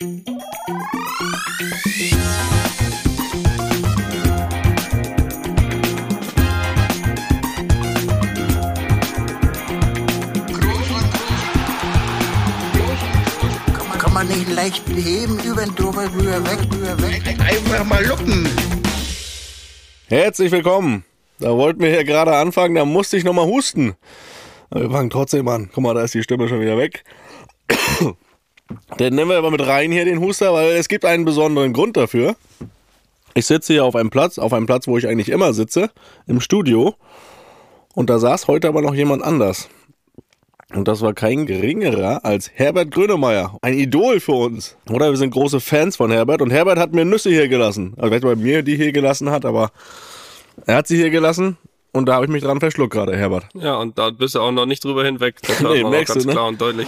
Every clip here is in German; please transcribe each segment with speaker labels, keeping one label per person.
Speaker 1: Kann man nicht leicht beheben, über den drüber, rüber, weg, rüber, weg.
Speaker 2: Einfach mal luppen.
Speaker 3: Herzlich willkommen. Da wollten wir hier gerade anfangen, da musste ich nochmal husten. Aber wir fangen trotzdem an. Guck mal, da ist die Stimme schon wieder weg. Den nehmen wir aber mit rein hier, den Huster, weil es gibt einen besonderen Grund dafür. Ich sitze hier auf einem Platz, auf einem Platz, wo ich eigentlich immer sitze, im Studio. Und da saß heute aber noch jemand anders. Und das war kein geringerer als Herbert Grönemeyer. Ein Idol für uns. Oder wir sind große Fans von Herbert. Und Herbert hat mir Nüsse hier gelassen. Also vielleicht bei mir die hier gelassen hat, aber er hat sie hier gelassen. Und da habe ich mich dran verschluckt gerade, Herbert.
Speaker 4: Ja, und da bist du auch noch nicht drüber hinweg. Das
Speaker 3: Nee, merkst
Speaker 4: ganz
Speaker 3: du, ne?
Speaker 4: klar und deutlich.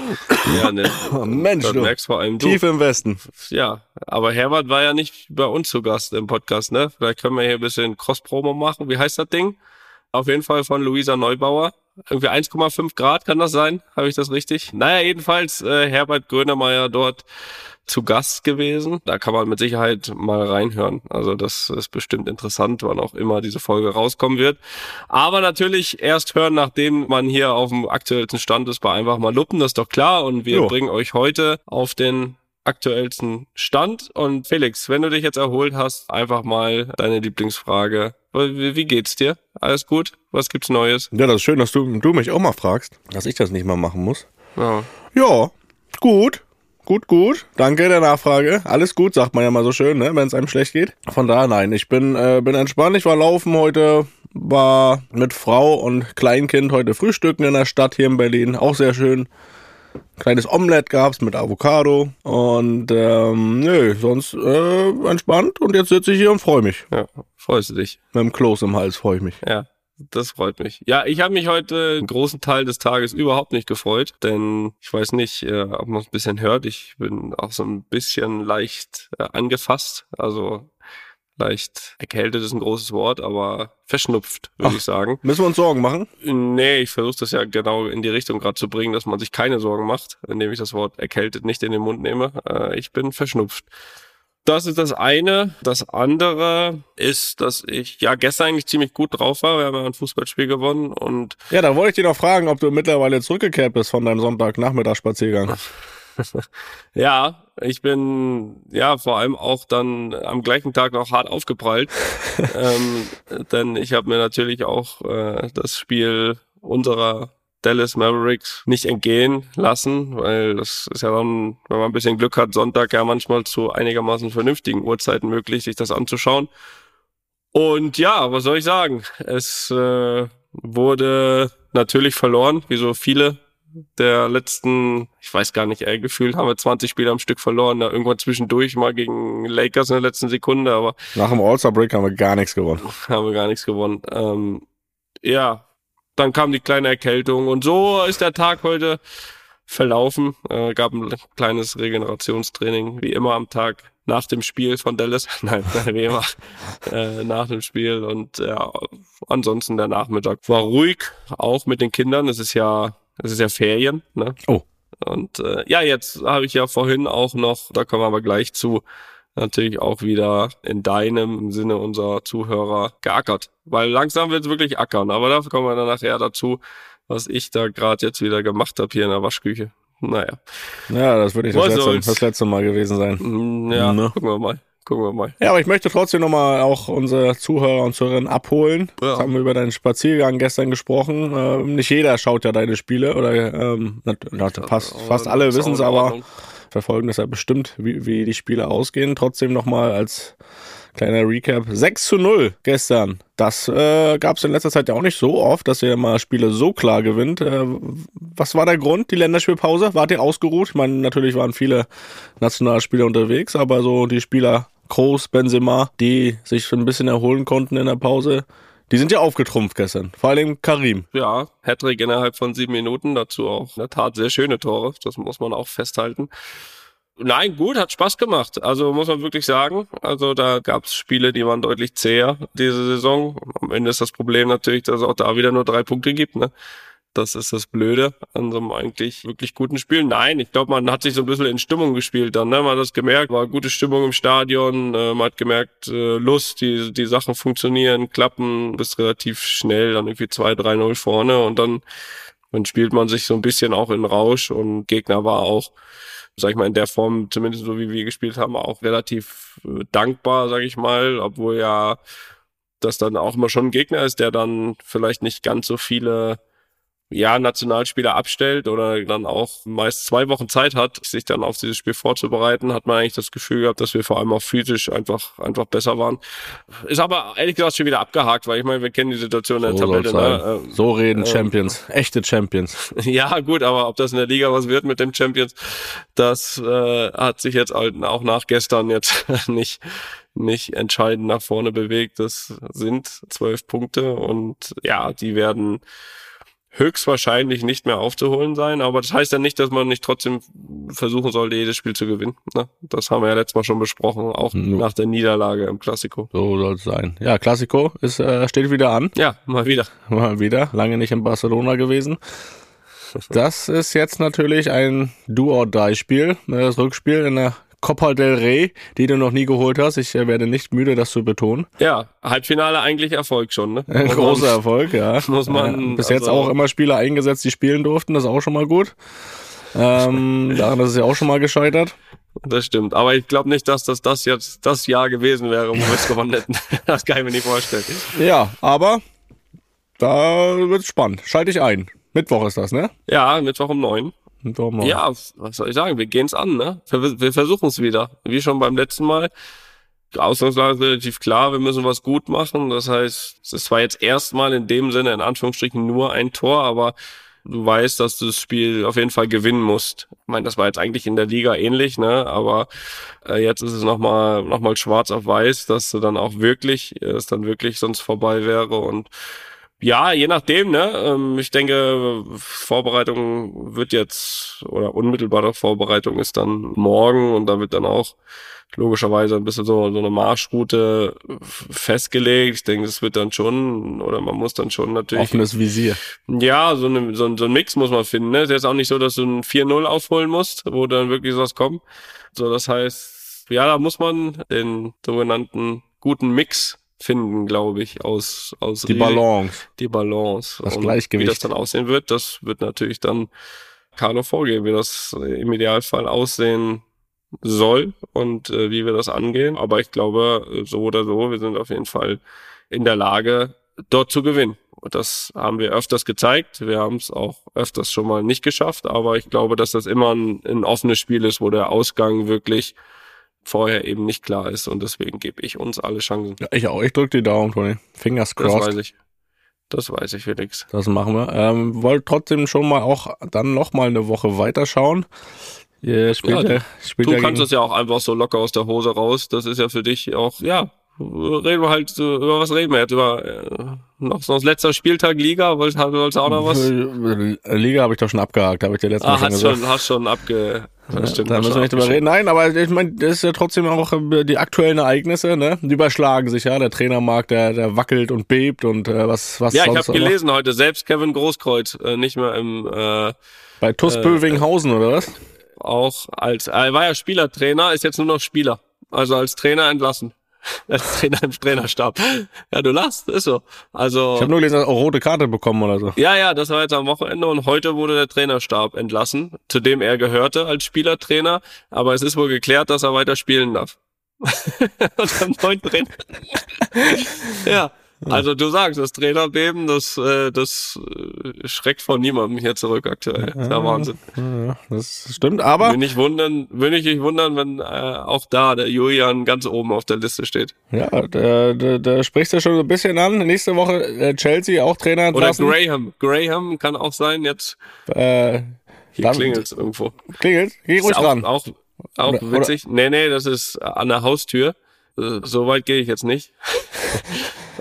Speaker 4: Ja, ne.
Speaker 3: Oh, Mensch,
Speaker 4: das
Speaker 3: du.
Speaker 4: merkst vor allem du.
Speaker 3: Tief im Westen.
Speaker 4: Ja, aber Herbert war ja nicht bei uns zu Gast im Podcast, ne? Vielleicht können wir hier ein bisschen Cross-Promo machen. Wie heißt das Ding? Auf jeden Fall von Luisa Neubauer. Irgendwie 1,5 Grad kann das sein? Habe ich das richtig? Naja, jedenfalls äh, Herbert Grönemeyer dort zu Gast gewesen. Da kann man mit Sicherheit mal reinhören. Also das ist bestimmt interessant, wann auch immer diese Folge rauskommen wird. Aber natürlich erst hören, nachdem man hier auf dem aktuellsten Stand ist bei einfach mal Luppen, das ist doch klar. Und wir
Speaker 3: Jo.
Speaker 4: bringen euch heute auf den aktuellsten Stand. Und Felix, wenn du dich jetzt erholt hast, einfach mal deine Lieblingsfrage. Wie, geht's dir? Alles gut? Was gibt's Neues?
Speaker 3: Ja, das ist schön, dass du, du mich auch mal fragst, dass ich das nicht mal machen muss.
Speaker 4: Ja.
Speaker 3: Ja, gut. Gut, gut. Danke der Nachfrage. Alles gut, sagt man ja mal so schön, ne, wenn es einem schlecht geht. Von daher, nein, ich bin, äh, bin entspannt. Ich war laufen heute, war mit Frau und Kleinkind heute frühstücken in der Stadt hier in Berlin. Auch sehr schön. Kleines Omelett gab's mit Avocado. Und ähm, nö, sonst äh, entspannt. Und jetzt sitze ich hier und freue mich.
Speaker 4: ja, freust du dich?
Speaker 3: Mit dem Kloß im Hals freue ich mich.
Speaker 4: Ja, das freut mich. Ja, ich habe mich heute einen großen Teil des Tages überhaupt nicht gefreut, denn ich weiß nicht, äh, ob man es ein bisschen hört. Ich bin auch so ein bisschen leicht äh, angefasst, also leicht erkältet ist ein großes Wort, aber verschnupft, würde ich sagen.
Speaker 3: Müssen wir uns Sorgen machen?
Speaker 4: Nee, ich versuche das ja genau in die Richtung gerade zu bringen, dass man sich keine Sorgen macht, indem ich das Wort erkältet nicht in den Mund nehme. Äh, ich bin verschnupft. Das ist das eine. Das andere ist, dass ich ja gestern eigentlich ziemlich gut drauf war. Wir haben ja ein Fußballspiel gewonnen und
Speaker 3: Ja, da wollte ich dich noch fragen, ob du mittlerweile zurückgekehrt bist von deinem Sonntagnachmittagsspaziergang.
Speaker 4: ja, ich bin ja vor allem auch dann am gleichen Tag noch hart aufgeprallt. ähm, denn ich habe mir natürlich auch äh, das Spiel unserer Dallas Mavericks nicht entgehen lassen, weil das ist ja dann, wenn man ein bisschen Glück hat, Sonntag ja manchmal zu einigermaßen vernünftigen Uhrzeiten möglich, sich das anzuschauen. Und ja, was soll ich sagen? Es äh, wurde natürlich verloren, wie so viele der letzten, ich weiß gar nicht, ey, gefühlt haben wir 20 Spiele am Stück verloren, da irgendwann zwischendurch mal gegen Lakers in der letzten Sekunde, aber
Speaker 3: Nach dem All-Star-Break haben wir gar nichts gewonnen.
Speaker 4: haben wir gar nichts gewonnen. Ähm, ja, dann kam die kleine Erkältung und so ist der Tag heute verlaufen. Äh, gab ein kleines Regenerationstraining, wie immer am Tag nach dem Spiel von Dallas. Nein, nein, wie immer äh, nach dem Spiel. Und ja, ansonsten der Nachmittag war ruhig, auch mit den Kindern. Es ist ja, es ist ja Ferien, ne?
Speaker 3: Oh.
Speaker 4: Und äh, ja, jetzt habe ich ja vorhin auch noch, da kommen wir aber gleich zu, natürlich auch wieder in deinem im Sinne unserer Zuhörer geackert. Weil langsam wird es wirklich ackern, aber dafür kommen wir dann nachher dazu, was ich da gerade jetzt wieder gemacht habe hier in der Waschküche. Naja,
Speaker 3: Ja, das würde nicht das letzte, das letzte Mal gewesen sein.
Speaker 4: Mm, ja,
Speaker 3: Ne.
Speaker 4: gucken wir mal, gucken wir mal.
Speaker 3: Ja, aber ich möchte trotzdem nochmal auch unsere Zuhörer und Zuhörerinnen abholen.
Speaker 4: Ja.
Speaker 3: Jetzt haben wir über deinen Spaziergang gestern gesprochen. Ähm, nicht jeder schaut ja deine Spiele oder ähm, fast, fast alle wissen es aber.
Speaker 4: Ordnung.
Speaker 3: Verfolgen deshalb bestimmt, wie, wie die Spiele ausgehen. Trotzdem nochmal als kleiner Recap. 6 zu 0 gestern. Das äh, gab es in letzter Zeit ja auch nicht so oft, dass ihr mal Spiele so klar gewinnt. Äh, was war der Grund, die Länderspielpause? Wart ihr ausgeruht? Ich meine, natürlich waren viele Nationalspieler unterwegs, aber so die Spieler Kroos, Benzema, die sich ein bisschen erholen konnten in der Pause, die sind ja aufgetrumpft gestern. Vor allem Karim.
Speaker 4: Ja, Hattrick innerhalb von sieben Minuten, dazu auch in der Tat sehr schöne Tore, das muss man auch festhalten. Nein, gut, hat Spaß gemacht. Also muss man wirklich sagen. Also da gab es Spiele, die waren deutlich zäher diese Saison. Am Ende ist das Problem natürlich, dass es auch da wieder nur drei Punkte gibt. Ne? Das ist das Blöde an so einem eigentlich wirklich guten Spiel. Nein, ich glaube, man hat sich so ein bisschen in Stimmung gespielt dann. Ne? Man hat das gemerkt, war gute Stimmung im Stadion. Äh, man hat gemerkt, äh, Lust, die, die Sachen funktionieren, klappen, bist relativ schnell dann irgendwie 2-3-0 vorne und dann, dann spielt man sich so ein bisschen auch in Rausch und Gegner war auch sag ich mal, in der Form, zumindest so wie wir gespielt haben, auch relativ äh, dankbar, sag ich mal, obwohl ja das dann auch immer schon ein Gegner ist, der dann vielleicht nicht ganz so viele ja, Nationalspieler abstellt oder dann auch meist zwei Wochen Zeit hat, sich dann auf dieses Spiel vorzubereiten, hat man eigentlich das Gefühl gehabt, dass wir vor allem auch physisch einfach, einfach besser waren. Ist aber ehrlich gesagt schon wieder abgehakt, weil ich meine, wir kennen die Situation in der
Speaker 3: So,
Speaker 4: Tabelle. Ne? Ähm,
Speaker 3: so reden
Speaker 4: ähm,
Speaker 3: Champions, echte Champions.
Speaker 4: ja, gut, aber ob das in der Liga was wird mit dem Champions, das äh, hat sich jetzt halt auch nach gestern jetzt nicht nicht entscheidend nach vorne bewegt. Das sind zwölf Punkte und ja, die werden höchstwahrscheinlich nicht mehr aufzuholen sein, aber das heißt ja nicht, dass man nicht trotzdem versuchen sollte, jedes Spiel zu gewinnen. Ne? Das haben wir ja letztes Mal schon besprochen, auch
Speaker 3: Ja.
Speaker 4: nach der Niederlage im Klassiko.
Speaker 3: So soll es sein. Ja, Klassiko ist, äh, steht wieder an.
Speaker 4: Ja, mal wieder.
Speaker 3: Mal wieder. Lange nicht in Barcelona gewesen. Das ist jetzt natürlich ein Do-or-Die-Spiel. Das Rückspiel in der Copa del Rey, die du noch nie geholt hast. Ich äh, werde nicht müde, das zu betonen.
Speaker 4: Ja, Halbfinale eigentlich Erfolg schon. Ne?
Speaker 3: Ein
Speaker 4: Muss
Speaker 3: großer
Speaker 4: man-
Speaker 3: Erfolg, ja.
Speaker 4: muss man-
Speaker 3: Äh, bis jetzt
Speaker 4: also-
Speaker 3: auch immer Spieler eingesetzt, die spielen durften. Das ist auch schon mal gut. Ähm, daran ist es ja auch schon mal gescheitert.
Speaker 4: Das stimmt. Aber ich glaube nicht, dass das, das jetzt das Jahr gewesen wäre, wo wir es gewonnen hätten. Das kann ich mir nicht vorstellen.
Speaker 3: Ja, aber da wird's spannend. Schalte ich ein. Mittwoch ist das, ne?
Speaker 4: Ja, Mittwoch um neun.
Speaker 3: Neun.
Speaker 4: Ja, was soll ich sagen? Wir gehen's an, ne? Wir, wir versuchen es wieder. Wie schon beim letzten Mal. Ausgangslage ist relativ klar, wir müssen was gut machen. Das heißt, es zwar jetzt erstmal in dem Sinne, in Anführungsstrichen, nur ein Tor, aber du weißt, dass du das Spiel auf jeden Fall gewinnen musst. Ich meine, das war jetzt eigentlich in der Liga ähnlich, ne? Aber äh, jetzt ist es nochmal noch mal schwarz auf weiß, dass du dann auch wirklich, äh, es dann wirklich sonst vorbei wäre und ja, je nachdem, ne? Ähm, Ich denke, Vorbereitung wird jetzt, oder unmittelbare Vorbereitung ist dann morgen und da wird dann auch logischerweise ein bisschen so, so eine Marschroute festgelegt. Ich denke, es wird dann schon, oder man muss dann schon natürlich.
Speaker 3: Offenes Visier.
Speaker 4: Ja, so, eine, so, ein- so ein Mix muss man finden. Ne? Ist jetzt auch nicht so, dass du ein 4-0 aufholen musst, wo dann wirklich sowas kommt. So, das heißt, ja, da muss man den sogenannten guten Mix finden, glaube ich, aus, aus
Speaker 3: Die
Speaker 4: Risi-
Speaker 3: Balance.
Speaker 4: die Balance.
Speaker 3: Das
Speaker 4: Und
Speaker 3: Gleichgewicht.
Speaker 4: Wie das dann aussehen wird, das wird natürlich dann Carlo vorgeben, wie das im Idealfall aussehen soll und äh, wie wir das angehen. Aber ich glaube, so oder so, wir sind auf jeden Fall in der Lage, dort zu gewinnen. Und das haben wir öfters gezeigt. Wir haben es auch öfters schon mal nicht geschafft. Aber ich glaube, dass das immer ein, ein offenes Spiel ist, wo der Ausgang wirklich vorher eben nicht klar ist. Und deswegen gebe ich uns alle Chancen.
Speaker 3: Ja, ich auch. Ich drück die Daumen, Toni. Fingers
Speaker 4: Das
Speaker 3: crossed.
Speaker 4: weiß ich. Das weiß ich, Felix.
Speaker 3: Das machen wir. Ähm, wollt trotzdem schon mal auch dann noch mal eine Woche weiterschauen. Ihr spielt
Speaker 4: Ja,
Speaker 3: ja, spielt
Speaker 4: Du
Speaker 3: ja
Speaker 4: kannst das ja auch einfach so locker aus der Hose raus. Das ist ja für dich auch, ja, reden wir halt, so, über was reden wir jetzt? Über äh, noch so das letzter Spieltag Liga? Wolltest du auch noch was?
Speaker 3: Äh, Liga habe ich doch schon abgehakt, habe ich dir letztes Mal
Speaker 4: Ah,
Speaker 3: schon
Speaker 4: hast
Speaker 3: gesagt.
Speaker 4: schon, hast schon abge...
Speaker 3: Ja,
Speaker 4: stimmt,
Speaker 3: da müssen wir
Speaker 4: schon
Speaker 3: nicht drüber reden. Nein, aber ich meine, das ist ja trotzdem auch äh, die aktuellen Ereignisse, ne? Die überschlagen sich ja. Der Trainermarkt, der, der wackelt und bebt und äh, was, was
Speaker 4: Ja, ich
Speaker 3: sonst
Speaker 4: habe
Speaker 3: auch noch.
Speaker 4: gelesen heute, selbst Kevin Großkreuz, äh, nicht mehr im, äh,
Speaker 3: Bei TuS
Speaker 4: äh,
Speaker 3: Bövinghausen, oder was?
Speaker 4: auch als, er war ja Spielertrainer, ist jetzt nur noch Spieler. Also als Trainer entlassen. Als Trainer im Trainerstab. Ja, du lachst, ist so. Also.
Speaker 3: Ich habe nur gelesen, dass er auch rote Karte bekommen oder so.
Speaker 4: Ja, ja, das war jetzt am Wochenende und heute wurde der Trainerstab entlassen, zu dem er gehörte als Spielertrainer, aber es ist wohl geklärt, dass er weiter spielen darf. und am neuen Trainer. ja. Also du sagst, das Trainerbeben, das, äh, das äh, schreckt von niemandem hier zurück aktuell. Das ist ja Wahnsinn.
Speaker 3: Ja, das stimmt, aber
Speaker 4: Will nicht wundern, will nicht mich wundern, wenn äh, auch da der Julian ganz oben auf der Liste steht.
Speaker 3: ja, da, da, da sprichst du schon so ein bisschen an. Nächste Woche äh, Chelsea auch Trainer
Speaker 4: Oder
Speaker 3: entlassen.
Speaker 4: Graham. Graham kann auch sein, jetzt
Speaker 3: Äh,
Speaker 4: hier
Speaker 3: Dann-
Speaker 4: klingelt's irgendwo.
Speaker 3: klingelt, geh ruhig
Speaker 4: Ist auch,
Speaker 3: ran.
Speaker 4: Auch, auch
Speaker 3: Oder-
Speaker 4: witzig. Nee, nee, das ist an der Haustür. So weit gehe ich jetzt nicht.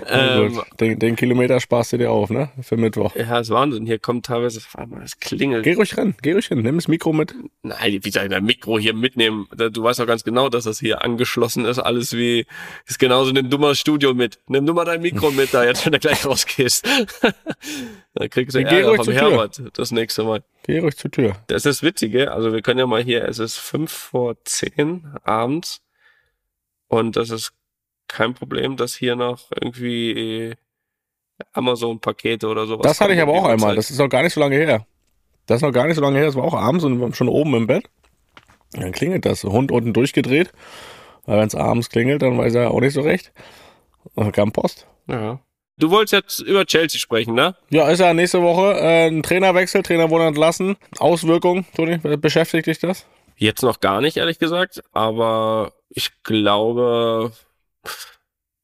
Speaker 4: Ähm.
Speaker 3: Den, den Kilometer sparst du dir auf, ne? Für Mittwoch.
Speaker 4: ja, ist Wahnsinn. Hier kommt teilweise, warte mal, es klingelt.
Speaker 3: Geh ruhig ran, geh ruhig hin, nimm das Mikro mit.
Speaker 4: Nein, wie soll ich ein Mikro hier mitnehmen? Du weißt doch ganz genau, dass das hier angeschlossen ist. Alles wie, ist genauso, nimm du mal das Studio mit. Nimm du mal dein Mikro mit da, jetzt wenn du gleich rausgehst. Dann kriegst du Ärger vom
Speaker 3: Tür.
Speaker 4: Herbert das nächste Mal.
Speaker 3: Geh ruhig zur Tür.
Speaker 4: Das ist das Witzige. Also wir können ja mal hier, es ist fünf vor zehn abends. Und das ist kein Problem, dass hier noch irgendwie Amazon-Pakete oder sowas.
Speaker 3: Das hatte ich aber auch einmal. Das ist noch gar nicht so lange her. Das ist noch gar nicht so lange her. Das war auch abends und schon oben im Bett. Dann klingelt das. Hund unten durchgedreht. Weil wenn es abends klingelt, dann weiß er auch nicht so recht. Und dann kam Post.
Speaker 4: Ja. Du wolltest jetzt über Chelsea sprechen, ne?
Speaker 3: Ja, ist ja nächste Woche äh, ein Trainerwechsel. Trainer wurde entlassen. Auswirkungen, Toni, beschäftigt dich das?
Speaker 4: Jetzt noch gar nicht, ehrlich gesagt. Aber ich glaube,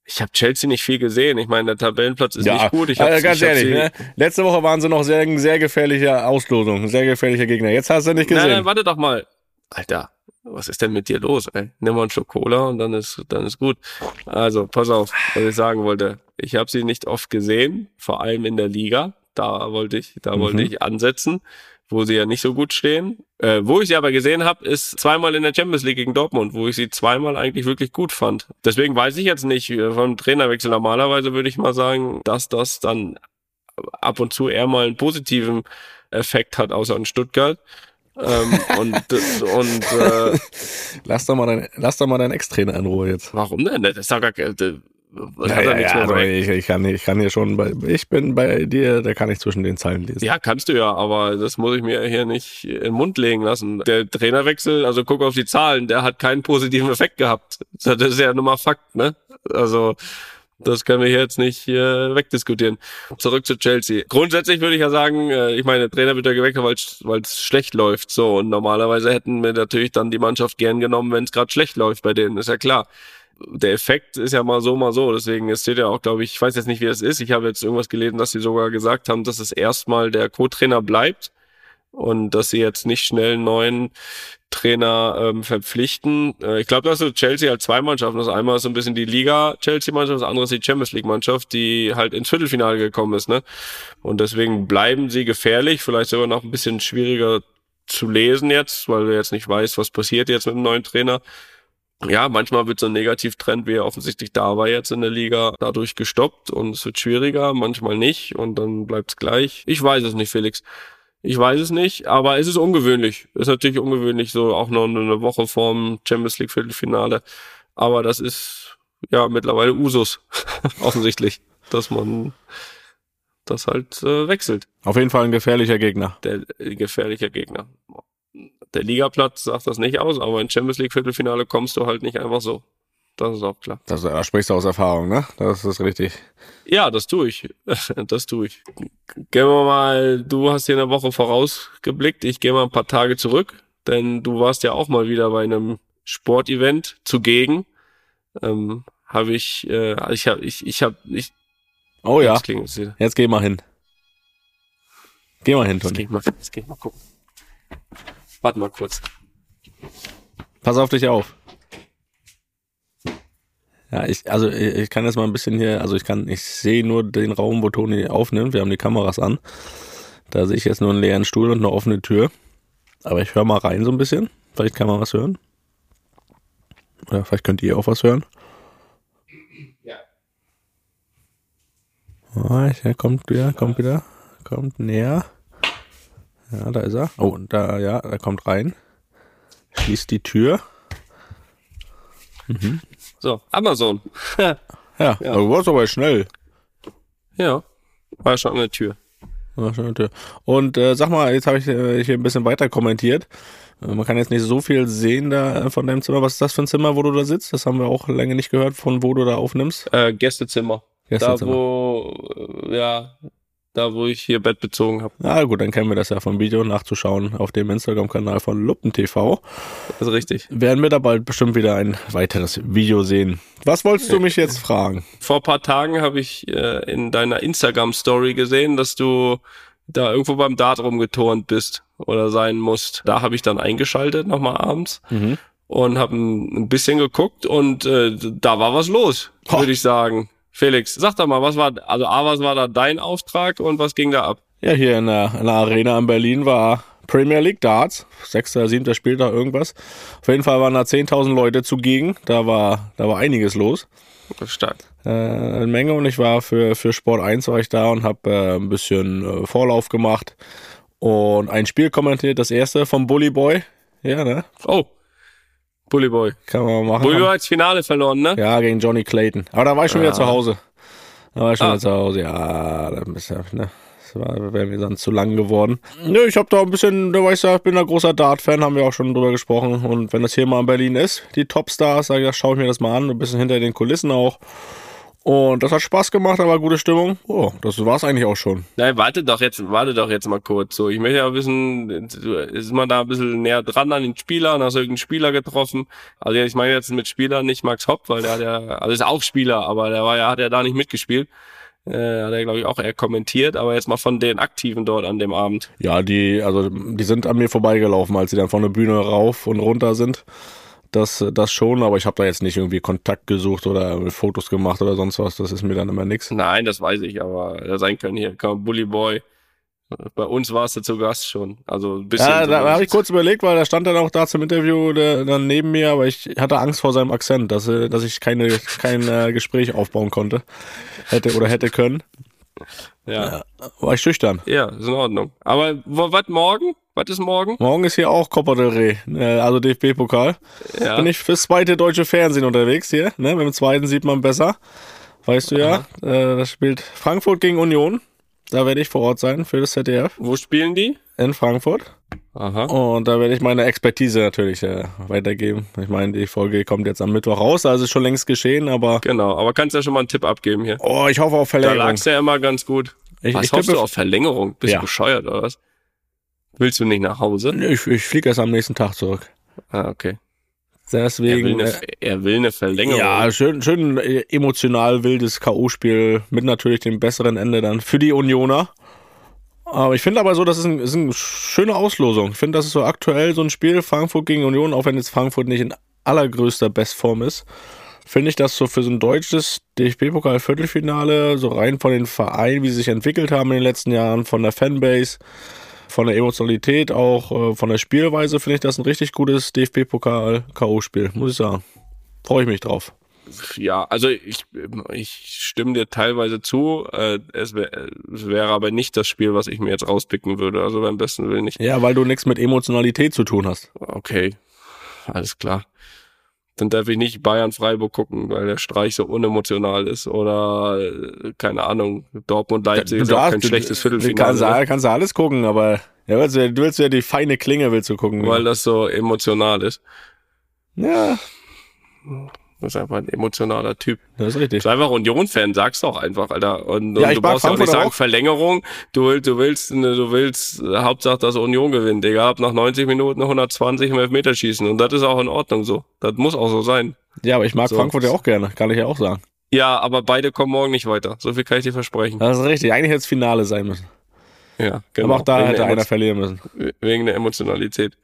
Speaker 4: ich habe Chelsea nicht viel gesehen. Ich meine, der Tabellenplatz ist nicht gut. Ich
Speaker 3: also ganz
Speaker 4: ich hab
Speaker 3: ehrlich, ne? letzte Woche waren sie noch sehr, sehr gefährliche Auslosung, sehr gefährlicher Gegner. Jetzt hast du nicht gesehen.
Speaker 4: Nein, nein, warte doch mal. Alter, was ist denn mit dir los, ey? Nimm mal einen Schluck Cola und dann ist, dann ist gut. Also, pass auf, was ich sagen wollte. Ich habe sie nicht oft gesehen, vor allem in der Liga. Da wollte ich, da
Speaker 3: Mhm.
Speaker 4: wollte ich ansetzen, wo sie ja nicht so gut stehen. Äh, wo ich sie aber gesehen habe, ist zweimal in der Champions League gegen Dortmund, wo ich sie zweimal eigentlich wirklich gut fand. Deswegen weiß ich jetzt nicht äh, vom Trainerwechsel. Normalerweise würde ich mal sagen, dass das dann ab und zu eher mal einen positiven Effekt hat, außer in Stuttgart. ähm, und und äh,
Speaker 3: Lass doch mal dein, lass doch mal deinen Ex-Trainer in Ruhe jetzt.
Speaker 4: warum denn? Das ist doch gar
Speaker 3: Ja, ja, ja, also ich, ich, kann, ich kann hier schon bei, ich bin bei dir, da kann ich zwischen den Zeilen lesen.
Speaker 4: Ja, kannst du ja, aber das muss ich mir hier nicht in den Mund legen lassen. Der Trainerwechsel, also guck auf die Zahlen, der hat keinen positiven Effekt gehabt. Das ist ja nun mal Fakt, ne? Also, das können wir hier jetzt nicht äh, wegdiskutieren. Zurück zu Chelsea. Grundsätzlich würde ich ja sagen, äh, ich meine, Trainer wird ja gewechselt, weil es schlecht läuft. So, und normalerweise hätten wir natürlich dann die Mannschaft gern genommen, wenn es gerade schlecht läuft bei denen, ist ja klar. Der Effekt ist ja mal so, mal so. Deswegen, es steht ja auch, glaube ich, ich weiß jetzt nicht, wie das ist. Ich habe jetzt irgendwas gelesen, dass sie sogar gesagt haben, dass es erstmal der Co-Trainer bleibt und dass sie jetzt nicht schnell einen neuen Trainer ähm, verpflichten. Äh, ich glaube, dass so Chelsea halt zwei Mannschaften. Das einmal ist so ein bisschen die Liga-Chelsea-Mannschaft, das andere ist die Champions League-Mannschaft, die halt ins Viertelfinale gekommen ist. Ne? Und deswegen bleiben sie gefährlich, vielleicht sogar noch ein bisschen schwieriger zu lesen jetzt, weil du jetzt nicht weißt, was passiert jetzt mit dem neuen Trainer. Ja, manchmal wird so ein Negativtrend, wie er offensichtlich da war jetzt in der Liga, dadurch gestoppt und es wird schwieriger, manchmal nicht und dann bleibt es gleich. Ich weiß es nicht, Felix. Ich weiß es nicht, aber es ist ungewöhnlich. Es ist natürlich ungewöhnlich, so auch noch eine Woche vorm Champions League Viertelfinale. Aber das ist ja mittlerweile Usus, offensichtlich, dass man das halt äh, wechselt.
Speaker 3: Auf jeden Fall ein gefährlicher Gegner.
Speaker 4: Der äh, gefährliche Gegner. Der Ligaplatz sagt das nicht aus, aber in Champions League Viertelfinale kommst du halt nicht einfach so. Das ist auch klar.
Speaker 3: Das, da sprichst du aus Erfahrung, ne? Das ist richtig.
Speaker 4: Ja, das tue ich. Das tue ich. Gehen wir mal, du hast hier eine Woche vorausgeblickt. Ich gehe mal ein paar Tage zurück, denn du warst ja auch mal wieder bei einem Sportevent zugegen. Ähm, habe ich, äh, ich habe, ich, ich habe, ich,
Speaker 3: Oh ja,
Speaker 4: jetzt
Speaker 3: geh mal hin. Geh mal hin,
Speaker 4: Jetzt geh
Speaker 3: Toni.
Speaker 4: mal, jetzt geh ich mal gucken. Warte mal kurz.
Speaker 3: Pass auf dich auf. Ja, ich, also ich kann jetzt mal ein bisschen hier, also ich kann, ich sehe nur den Raum, wo Toni aufnimmt. Wir haben die Kameras an. Da sehe ich jetzt nur einen leeren Stuhl und eine offene Tür. Aber ich höre mal rein so ein bisschen. Vielleicht kann man was hören. Oder vielleicht könnt ihr auch was hören.
Speaker 4: Ja.
Speaker 3: Oh, kommt wieder, kommt wieder, kommt näher. Ja, da ist er. Oh, da, ja, er kommt rein. Schließt die Tür.
Speaker 4: So, Amazon.
Speaker 3: Ja, ja. du warst aber schnell.
Speaker 4: ja, war schon an der Tür.
Speaker 3: Ja, schöne Tür. Und äh, sag mal, jetzt habe ich äh, hier ein bisschen weiter kommentiert. Äh, man kann jetzt nicht so viel sehen da äh, von deinem Zimmer. Was ist das für ein Zimmer, wo du da sitzt? Das haben wir auch lange nicht gehört, von wo du da aufnimmst.
Speaker 4: Äh, Gästezimmer.
Speaker 3: Gästezimmer.
Speaker 4: Da wo, äh, ja, da wo ich hier Bett bezogen habe.
Speaker 3: Na gut, dann kennen wir das ja vom Video nachzuschauen auf dem Instagram-Kanal von LuppenTV.
Speaker 4: Das ist richtig.
Speaker 3: Werden wir da bald bestimmt wieder ein weiteres Video sehen. Was wolltest du mich jetzt fragen?
Speaker 4: Vor ein paar Tagen habe ich äh, in deiner Instagram-Story gesehen, dass du da irgendwo beim Dart rumgeturnt bist oder sein musst. Da habe ich dann eingeschaltet, nochmal abends,
Speaker 3: Mhm.
Speaker 4: und habe ein, bisschen geguckt und äh, da war was los, würde ich sagen. Felix, sag doch mal, was war, also A, was war da dein Auftrag und was ging da ab?
Speaker 3: Ja, hier in der, in der Arena in Berlin war Premier League Darts. Sechster, siebter Spieltag irgendwas. Auf jeden Fall waren da 10.000 Leute zugegen. Da war, da war einiges los.
Speaker 4: Stark.
Speaker 3: Äh, eine Menge und ich war für, für Sport 1 war ich da und habe äh, ein bisschen äh, Vorlauf gemacht und ein Spiel kommentiert, das erste vom Bully Boy. Ja, ne?
Speaker 4: Oh. Bully Boy.
Speaker 3: Kann man machen.
Speaker 4: Bully Boy hat das Finale verloren, ne?
Speaker 3: Ja, gegen Johnny Clayton. Aber da war ich schon wieder
Speaker 4: Ah.
Speaker 3: zu Hause. Da war ich schon
Speaker 4: Ah.
Speaker 3: wieder zu Hause. Ja, da ist ja, ne? Das war, wäre mir dann zu lang geworden. Nö, ich habe da ein bisschen, du weißt ja, ich bin ein großer Dart-Fan, haben wir auch schon drüber gesprochen. Und wenn das hier mal in Berlin ist, die Topstars, ich, schaue ich mir das mal an, ein bisschen hinter den Kulissen auch. Und das hat Spaß gemacht, da war gute Stimmung. Oh, das war's eigentlich auch schon.
Speaker 4: Nein, warte doch jetzt, warte doch jetzt mal kurz. So, ich möchte ja wissen, ist man da ein bisschen näher dran an den Spielern? Hast du irgendeinen Spieler getroffen? Also ich meine jetzt mit Spielern nicht Max Hopp, weil der hat ja, also ist auch Spieler, aber der war ja, hat ja da nicht mitgespielt. Äh, hat er, glaube ich, auch eher kommentiert, aber jetzt mal von den Aktiven dort an dem Abend.
Speaker 3: Ja, die, also die sind an mir vorbeigelaufen, als sie dann von der Bühne rauf und runter sind. Das, das schon, aber ich habe da jetzt nicht irgendwie Kontakt gesucht oder Fotos gemacht oder sonst was. Das ist mir dann immer nix.
Speaker 4: Nein, das weiß ich, aber da sein können hier. Komm, Bully Boy. Bei uns warst du zu Gast schon. Also ein bisschen.
Speaker 3: Ja, da
Speaker 4: so.
Speaker 3: habe ich kurz überlegt, weil da stand dann auch da zum Interview der, dann neben mir, aber ich hatte Angst vor seinem Akzent, dass, äh, dass ich keine, kein äh, Gespräch aufbauen konnte. Hätte oder hätte können.
Speaker 4: Ja.
Speaker 3: War ich schüchtern.
Speaker 4: ja, ist in Ordnung. Aber was morgen? Was ist morgen?
Speaker 3: Morgen ist hier auch Copa del Rey, äh, also DFB-Pokal.
Speaker 4: Ja.
Speaker 3: Bin ich fürs zweite deutsche Fernsehen unterwegs hier. Ne? Mit dem zweiten sieht man besser. Weißt du ja. Äh, das spielt Frankfurt gegen Union. Da werde ich vor Ort sein für das ZDF
Speaker 4: Wo spielen die?
Speaker 3: in Frankfurt.
Speaker 4: Aha.
Speaker 3: Und da werde ich meine Expertise natürlich äh, weitergeben. Ich meine, die Folge kommt jetzt am Mittwoch raus, also ist schon längst geschehen, aber
Speaker 4: Genau, aber kannst ja schon mal einen Tipp abgeben hier.
Speaker 3: oh, ich hoffe auf
Speaker 4: Da
Speaker 3: Verlängerung.
Speaker 4: lag's ja immer ganz gut.
Speaker 3: Ich,
Speaker 4: Was
Speaker 3: ich,
Speaker 4: hoffst
Speaker 3: tippe,
Speaker 4: du auf Verlängerung? Bist
Speaker 3: Ja.
Speaker 4: du bescheuert oder was? Willst du nicht nach Hause?
Speaker 3: ich, ich fliege erst am nächsten Tag zurück.
Speaker 4: Ah, okay. Er will,
Speaker 3: Deswegen.
Speaker 4: eine,
Speaker 3: äh,
Speaker 4: er will eine Verlängerung.
Speaker 3: Ja, schön, schön äh, emotional wildes K.O.-Spiel mit natürlich dem besseren Ende dann für die Unioner. Aber ich finde aber so, das ist, ein, ist eine schöne Auslosung. Ich finde, das ist so aktuell so ein Spiel, Frankfurt gegen Union, auch wenn jetzt Frankfurt nicht in allergrößter Bestform ist, finde ich das so für so ein deutsches DFB-Pokal-Viertelfinale, so rein von den Vereinen, wie sie sich entwickelt haben in den letzten Jahren, von der Fanbase, von der Emotionalität, auch äh, von der Spielweise, finde ich das ein richtig gutes DFB-Pokal-K.O.-Spiel, muss ich sagen. Freue ich mich drauf.
Speaker 4: Ja, also ich, ich stimme dir teilweise zu. Äh, es, wär, es wäre aber nicht das Spiel, was ich mir jetzt rauspicken würde. Also beim besten Willen nicht.
Speaker 3: Ja, weil du nichts mit Emotionalität zu tun hast.
Speaker 4: Okay, alles klar. Dann darf ich nicht Bayern-Freiburg gucken, weil der Streich so unemotional ist. Oder, keine Ahnung, Dortmund-Leipzig ist auch kein schlechtes Viertelfinale.
Speaker 3: Kannst, du- kannst du alles gucken, aber ja, willst du, du willst ja die feine Klinge willst du gucken.
Speaker 4: Weil das so emotional ist.
Speaker 3: ja,
Speaker 4: Das ist einfach ein emotionaler Typ.
Speaker 3: das ist richtig.
Speaker 4: Du bist einfach Union-Fan, sag's doch einfach, Alter. Und,
Speaker 3: Ja,
Speaker 4: und
Speaker 3: ich
Speaker 4: du brauchst ja auch nicht
Speaker 3: Frankfurt
Speaker 4: sagen
Speaker 3: auch.
Speaker 4: Verlängerung. Du willst, du willst, ne, du willst, äh, Hauptsache, dass Union gewinnt. Digga, ab nach 90 Minuten 120 im Elfmeterschießen. Und das ist auch in Ordnung so. Das muss auch so sein.
Speaker 3: Ja, aber ich mag
Speaker 4: So.
Speaker 3: Frankfurt ja auch gerne, kann ich ja auch sagen.
Speaker 4: Ja, aber beide kommen morgen nicht weiter. So viel kann ich dir versprechen.
Speaker 3: Das ist richtig. Eigentlich hätte es Finale sein müssen.
Speaker 4: Ja, genau.
Speaker 3: Aber auch da
Speaker 4: Wegen
Speaker 3: hätte einer verlieren müssen.
Speaker 4: Wegen der Emotionalität.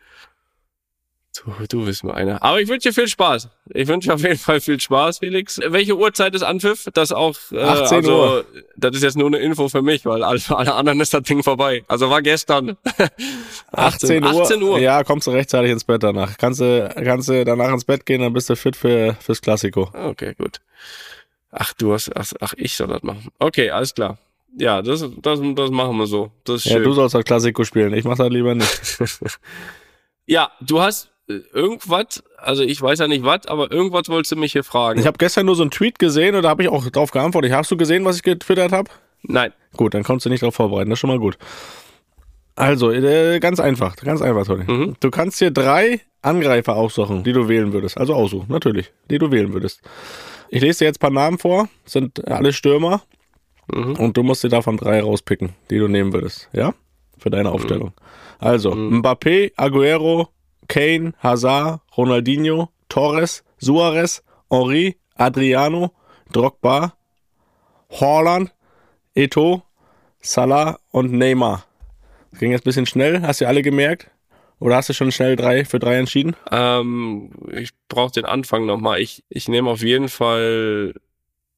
Speaker 4: Du, du bist mir einer. Aber ich wünsche dir viel Spaß. Ich wünsche dir auf jeden Fall viel Spaß, Felix. Welche Uhrzeit ist Anpfiff? Das auch, äh,
Speaker 3: 18
Speaker 4: also,
Speaker 3: Uhr.
Speaker 4: Das ist jetzt nur eine Info für mich, weil alle, alle anderen ist das Ding vorbei. Also war gestern.
Speaker 3: 18 Uhr.
Speaker 4: 18 Uhr.
Speaker 3: Ja, kommst du rechtzeitig ins Bett danach. Kannst du, kannst du danach ins Bett gehen, dann bist du fit für, fürs Klassiko.
Speaker 4: Okay, gut. Ach, du hast, ach, ach, ich soll das machen. Okay, alles klar. Ja, das, das, das machen wir so. Das ist
Speaker 3: Ja,
Speaker 4: schön.
Speaker 3: du sollst das Klassiko spielen. Ich mach das lieber nicht.
Speaker 4: ja, du hast irgendwas, also ich weiß ja nicht was, aber irgendwas wolltest du mich hier fragen.
Speaker 3: Ich habe gestern nur so einen Tweet gesehen und da habe ich auch drauf geantwortet. Hast du gesehen, was ich getwittert habe?
Speaker 4: Nein.
Speaker 3: Gut, dann konntest du nicht darauf vorbereiten. Das ist schon mal gut. Also, äh, ganz einfach. Ganz einfach, Tony.
Speaker 4: Mhm.
Speaker 3: Du kannst dir drei Angreifer aussuchen, die du wählen würdest. Also aussuchen, natürlich. Die du wählen würdest. Ich lese dir jetzt ein paar Namen vor. Sind alle Stürmer.
Speaker 4: Mhm.
Speaker 3: Und du musst dir davon drei rauspicken, die du nehmen würdest. Ja? Für deine
Speaker 4: Mhm.
Speaker 3: Aufstellung. Also, Mbappé, Aguero, Kane, Hazard, Ronaldinho, Torres, Suarez, Henri, Adriano, Drogba, Haaland, Eto, Salah und Neymar. Das ging jetzt ein bisschen schnell. Hast du alle gemerkt? Oder hast du schon schnell drei für drei entschieden?
Speaker 4: Ähm, ich brauche den Anfang nochmal. Ich, ich nehme auf jeden Fall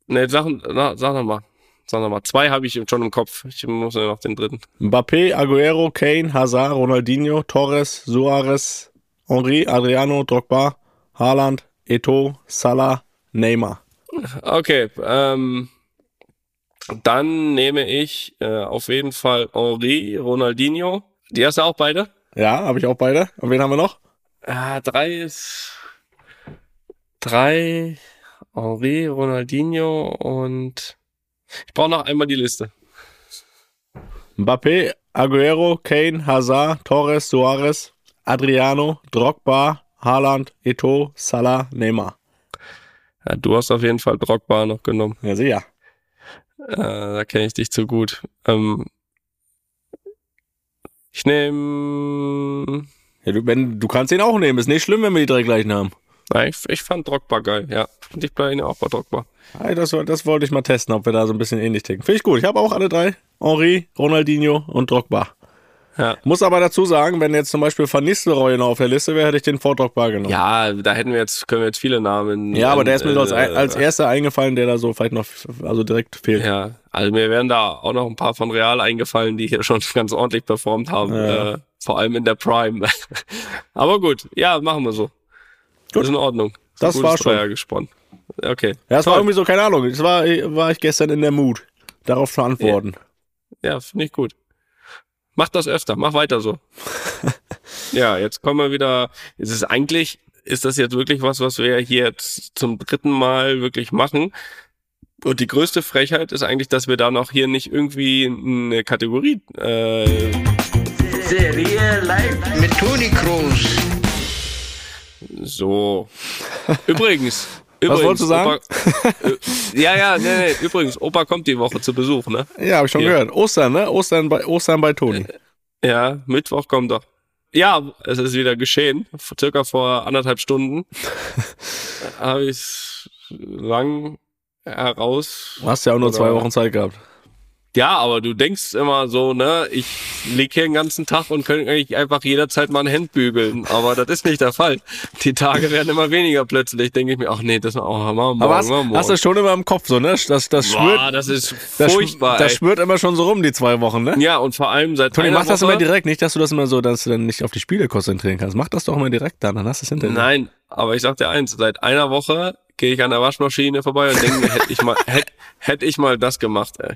Speaker 4: Ne, sag, na, sag noch mal. Sag noch mal. Zwei habe ich schon im Kopf. Ich muss noch den dritten.
Speaker 3: Mbappé, Aguero, Kane, Hazard, Ronaldinho, Torres, Suarez, Henri, Adriano, Drogba, Haaland, Eto, Salah, Neymar.
Speaker 4: Okay, ähm, dann nehme ich äh, auf jeden Fall Henri, Ronaldinho. Die hast du auch beide?
Speaker 3: Ja, habe ich auch beide. Und wen haben wir noch?
Speaker 4: Ah, drei ist drei Henri, Ronaldinho und ich brauche noch einmal die Liste.
Speaker 3: Mbappé, Aguero, Kane, Hazard, Torres, Suarez, Adriano, Drogba, Haaland, Eto, Salah, Neymar.
Speaker 4: Ja, du hast auf jeden Fall Drogba noch genommen.
Speaker 3: Ja, sicher.
Speaker 4: Äh, da kenne ich dich zu gut. Ähm, ich nehme.
Speaker 3: Ja, du, du kannst ihn auch nehmen. Ist nicht schlimm, wenn wir die drei gleichen haben.
Speaker 4: Nein, ich, ich fand Drogba geil, ja. Und ich bleibe auch bei Drogba.
Speaker 3: Hey, das, das wollte ich mal testen, ob wir da so ein bisschen ähnlich ticken. Finde ich gut. Ich habe auch alle drei. Henri, Ronaldinho und Drogba.
Speaker 4: Ja.
Speaker 3: Muss aber dazu sagen, wenn jetzt zum Beispiel Van Nistelrooy noch auf der Liste wäre, hätte ich den vor Drogba genommen.
Speaker 4: Ja, da hätten wir jetzt, können wir jetzt viele Namen.
Speaker 3: Ja, aber der ist mir so als,
Speaker 4: äh,
Speaker 3: als erster eingefallen, der da so vielleicht noch, also direkt fehlt.
Speaker 4: Ja, also mir wären da auch noch ein paar von Real eingefallen, die hier schon ganz ordentlich performt haben.
Speaker 3: Ja.
Speaker 4: Äh, vor allem in der Prime. aber gut, ja, machen wir so.
Speaker 3: Gut.
Speaker 4: Ist in Ordnung. Ist
Speaker 3: Das war schon.
Speaker 4: Dreier gesponnen. Okay.
Speaker 3: Ja, war
Speaker 4: Toll.
Speaker 3: irgendwie so, keine Ahnung. Es war, war ich gestern in der Mut, darauf zu antworten.
Speaker 4: Ja, finde ich gut. Mach das öfter, mach weiter so. ja, jetzt kommen wir wieder. Es ist eigentlich, ist das jetzt wirklich was, was wir hier jetzt zum dritten Mal wirklich machen. Und die größte Frechheit ist eigentlich, dass wir da noch hier nicht irgendwie eine Kategorie äh,
Speaker 1: Serie live mit Toni Kroos.
Speaker 4: so. Übrigens.
Speaker 3: Was
Speaker 4: übrigens,
Speaker 3: wolltest du sagen?
Speaker 4: Opa, äh, ja, ja, nee, nee, übrigens, Opa kommt die Woche zu Besuch, ne?
Speaker 3: Ja, habe ich schon
Speaker 4: Ja.
Speaker 3: gehört. Ostern, ne? Ostern bei, Ostern bei Toni.
Speaker 4: Ja, Mittwoch kommt doch. Ja, es ist wieder geschehen. Circa vor anderthalb Stunden habe ich lang heraus.
Speaker 3: Du hast ja auch nur zwei Wochen Zeit gehabt.
Speaker 4: Ja, aber du denkst immer so, ne, ich lieg hier den ganzen Tag und könnte eigentlich einfach jederzeit mal ein Hemd bügeln. Aber das ist nicht der Fall. Die Tage werden immer weniger plötzlich. Denke ich mir, ach nee, das machen wir morgen,
Speaker 3: Aber hast,
Speaker 4: wir
Speaker 3: hast du
Speaker 4: morgen.
Speaker 3: schon immer im Kopf so, ne? Das, das
Speaker 4: Boah,
Speaker 3: schwört,
Speaker 4: das ist
Speaker 3: das, sch-
Speaker 4: furchtbar.
Speaker 3: das
Speaker 4: ey.
Speaker 3: schwört immer schon so rum, die zwei Wochen, ne?
Speaker 4: ja, und vor allem seit
Speaker 3: Toni, mach das immer direkt, nicht, dass du das immer so, dass du dann nicht auf die Spiele konzentrieren kannst. Mach das doch immer direkt dann, dann hast du es hinter dir.
Speaker 4: Nein, aber ich sag dir eins, seit einer Woche gehe ich an der Waschmaschine vorbei und denke hätte ich mal, hätte hätt ich mal das gemacht, ey.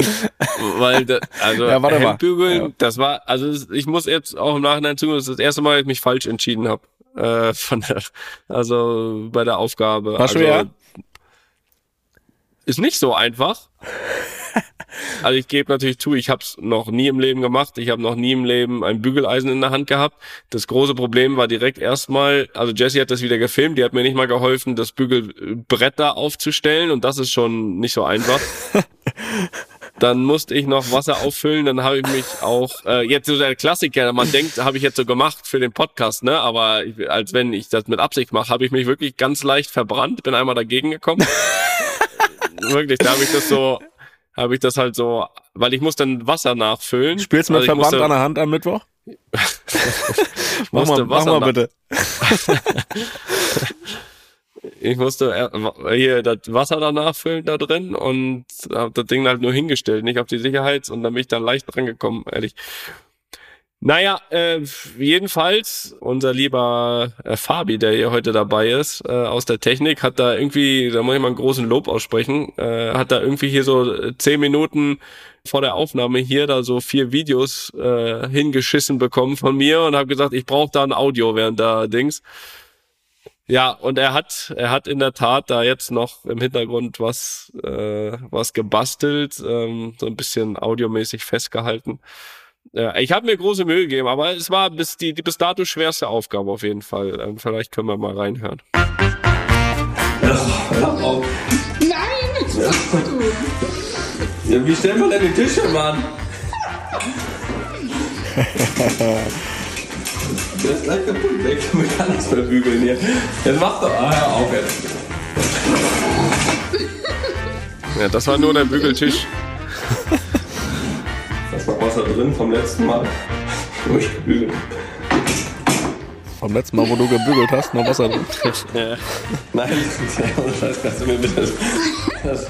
Speaker 4: Weil, da, also,
Speaker 3: Ja, warte mal.
Speaker 4: Hemdbügeln,
Speaker 3: Ja.
Speaker 4: das war, also ich muss jetzt auch im Nachhinein zugeben, das ist das erste Mal, dass ich mich falsch entschieden habe. Äh, von der, also bei der Aufgabe.
Speaker 3: War
Speaker 4: also,
Speaker 3: schwer?
Speaker 4: Ist nicht so einfach. Also ich gebe natürlich zu, ich habe es noch nie im Leben gemacht. Ich habe noch nie im Leben ein Bügeleisen in der Hand gehabt. Das große Problem war direkt erstmal, also Jessie hat das wieder gefilmt, die hat mir nicht mal geholfen, das Bügelbrett da aufzustellen und das ist schon nicht so einfach. Dann musste ich noch Wasser auffüllen, dann habe ich mich auch, äh, jetzt so der Klassiker, man denkt, habe ich jetzt so gemacht für den Podcast, ne? Aber ich, als wenn ich das mit Absicht mache, habe ich mich wirklich ganz leicht verbrannt, bin einmal dagegen gekommen. wirklich, da habe ich das so, habe ich das halt so, weil ich muss dann Wasser nachfüllen.
Speaker 3: Spielst du mit
Speaker 4: Also
Speaker 3: Verband
Speaker 4: musste-
Speaker 3: an der Hand am Mittwoch? mach
Speaker 4: musste
Speaker 3: mal, mach mal bitte.
Speaker 4: Ich musste er- hier das Wasser danach füllen da drin und habe das Ding halt nur hingestellt, nicht auf die Sicherheits- und dann bin ich da leicht dran gekommen, ehrlich. Naja, äh, jedenfalls, unser lieber äh, Fabi, der hier heute dabei ist, äh, aus der Technik, hat da irgendwie, da muss ich mal einen großen Lob aussprechen, äh, hat da irgendwie hier so äh, zehn Minuten vor der Aufnahme hier da so vier Videos äh, hingeschissen bekommen von mir und habe gesagt, ich brauche da ein Audio während da Dings. Ja, und er hat, er hat in der Tat da jetzt noch im Hintergrund was, äh, was gebastelt, ähm, so ein bisschen audiomäßig festgehalten. Ja, ich habe mir große Mühe gegeben, aber es war bis die, die bis dato schwerste Aufgabe auf jeden Fall. Ähm, vielleicht können wir mal reinhören. Ja, wie stellen wir denn die Tische, Mann? Der ist gleich kaputt, weg. Man kann nichts mehr bügeln hier. Jetzt mach doch. Ah, hör auf jetzt. Ja, das war nur der Bügeltisch. Wasser drin vom letzten Mal. Durchgebügelt.
Speaker 3: Beim letzten Mal, wo du gebügelt hast, noch Wasser drin.
Speaker 4: Ja. Nein, das heißt, kannst du mir bitte das, das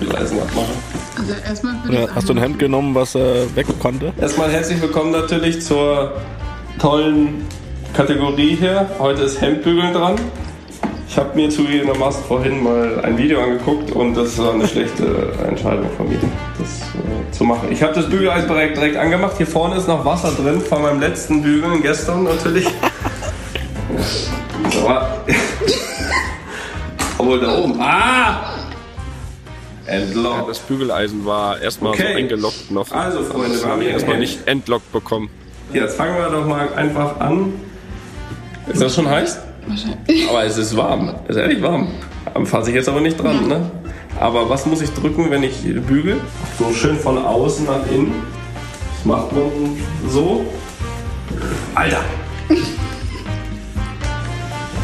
Speaker 4: leise abmachen.
Speaker 2: Also erstmal
Speaker 3: Ja,
Speaker 2: ich
Speaker 3: hast du ein Hemd genommen, was äh, weg konnte?
Speaker 4: Erstmal herzlich willkommen natürlich zur tollen Kategorie hier. Heute ist Hemdbügeln dran. Ich habe mir zugegebenermaßen vorhin mal ein Video angeguckt und das war eine schlechte Entscheidung von mir, das äh, zu machen. Ich habe das Bügeleisen direkt, direkt angemacht. Hier vorne ist noch Wasser drin von meinem letzten Bügeln gestern natürlich. Aber, obwohl da oben. Ah! Entlockt.
Speaker 5: Das Bügeleisen war erstmal
Speaker 4: Okay.
Speaker 5: so eingeloggt noch.
Speaker 4: Also, Freunde, wir haben hier
Speaker 5: erstmal nicht entlockt bekommen.
Speaker 4: Jetzt fangen wir doch mal einfach an. Ist das schon heiß?
Speaker 2: Wahrscheinlich.
Speaker 4: Aber es ist warm. Es ist ehrlich warm. Fasse ich jetzt aber nicht dran, ne? Aber was muss ich drücken, wenn ich bügel? So schön von außen nach innen. Das macht man so. Alter!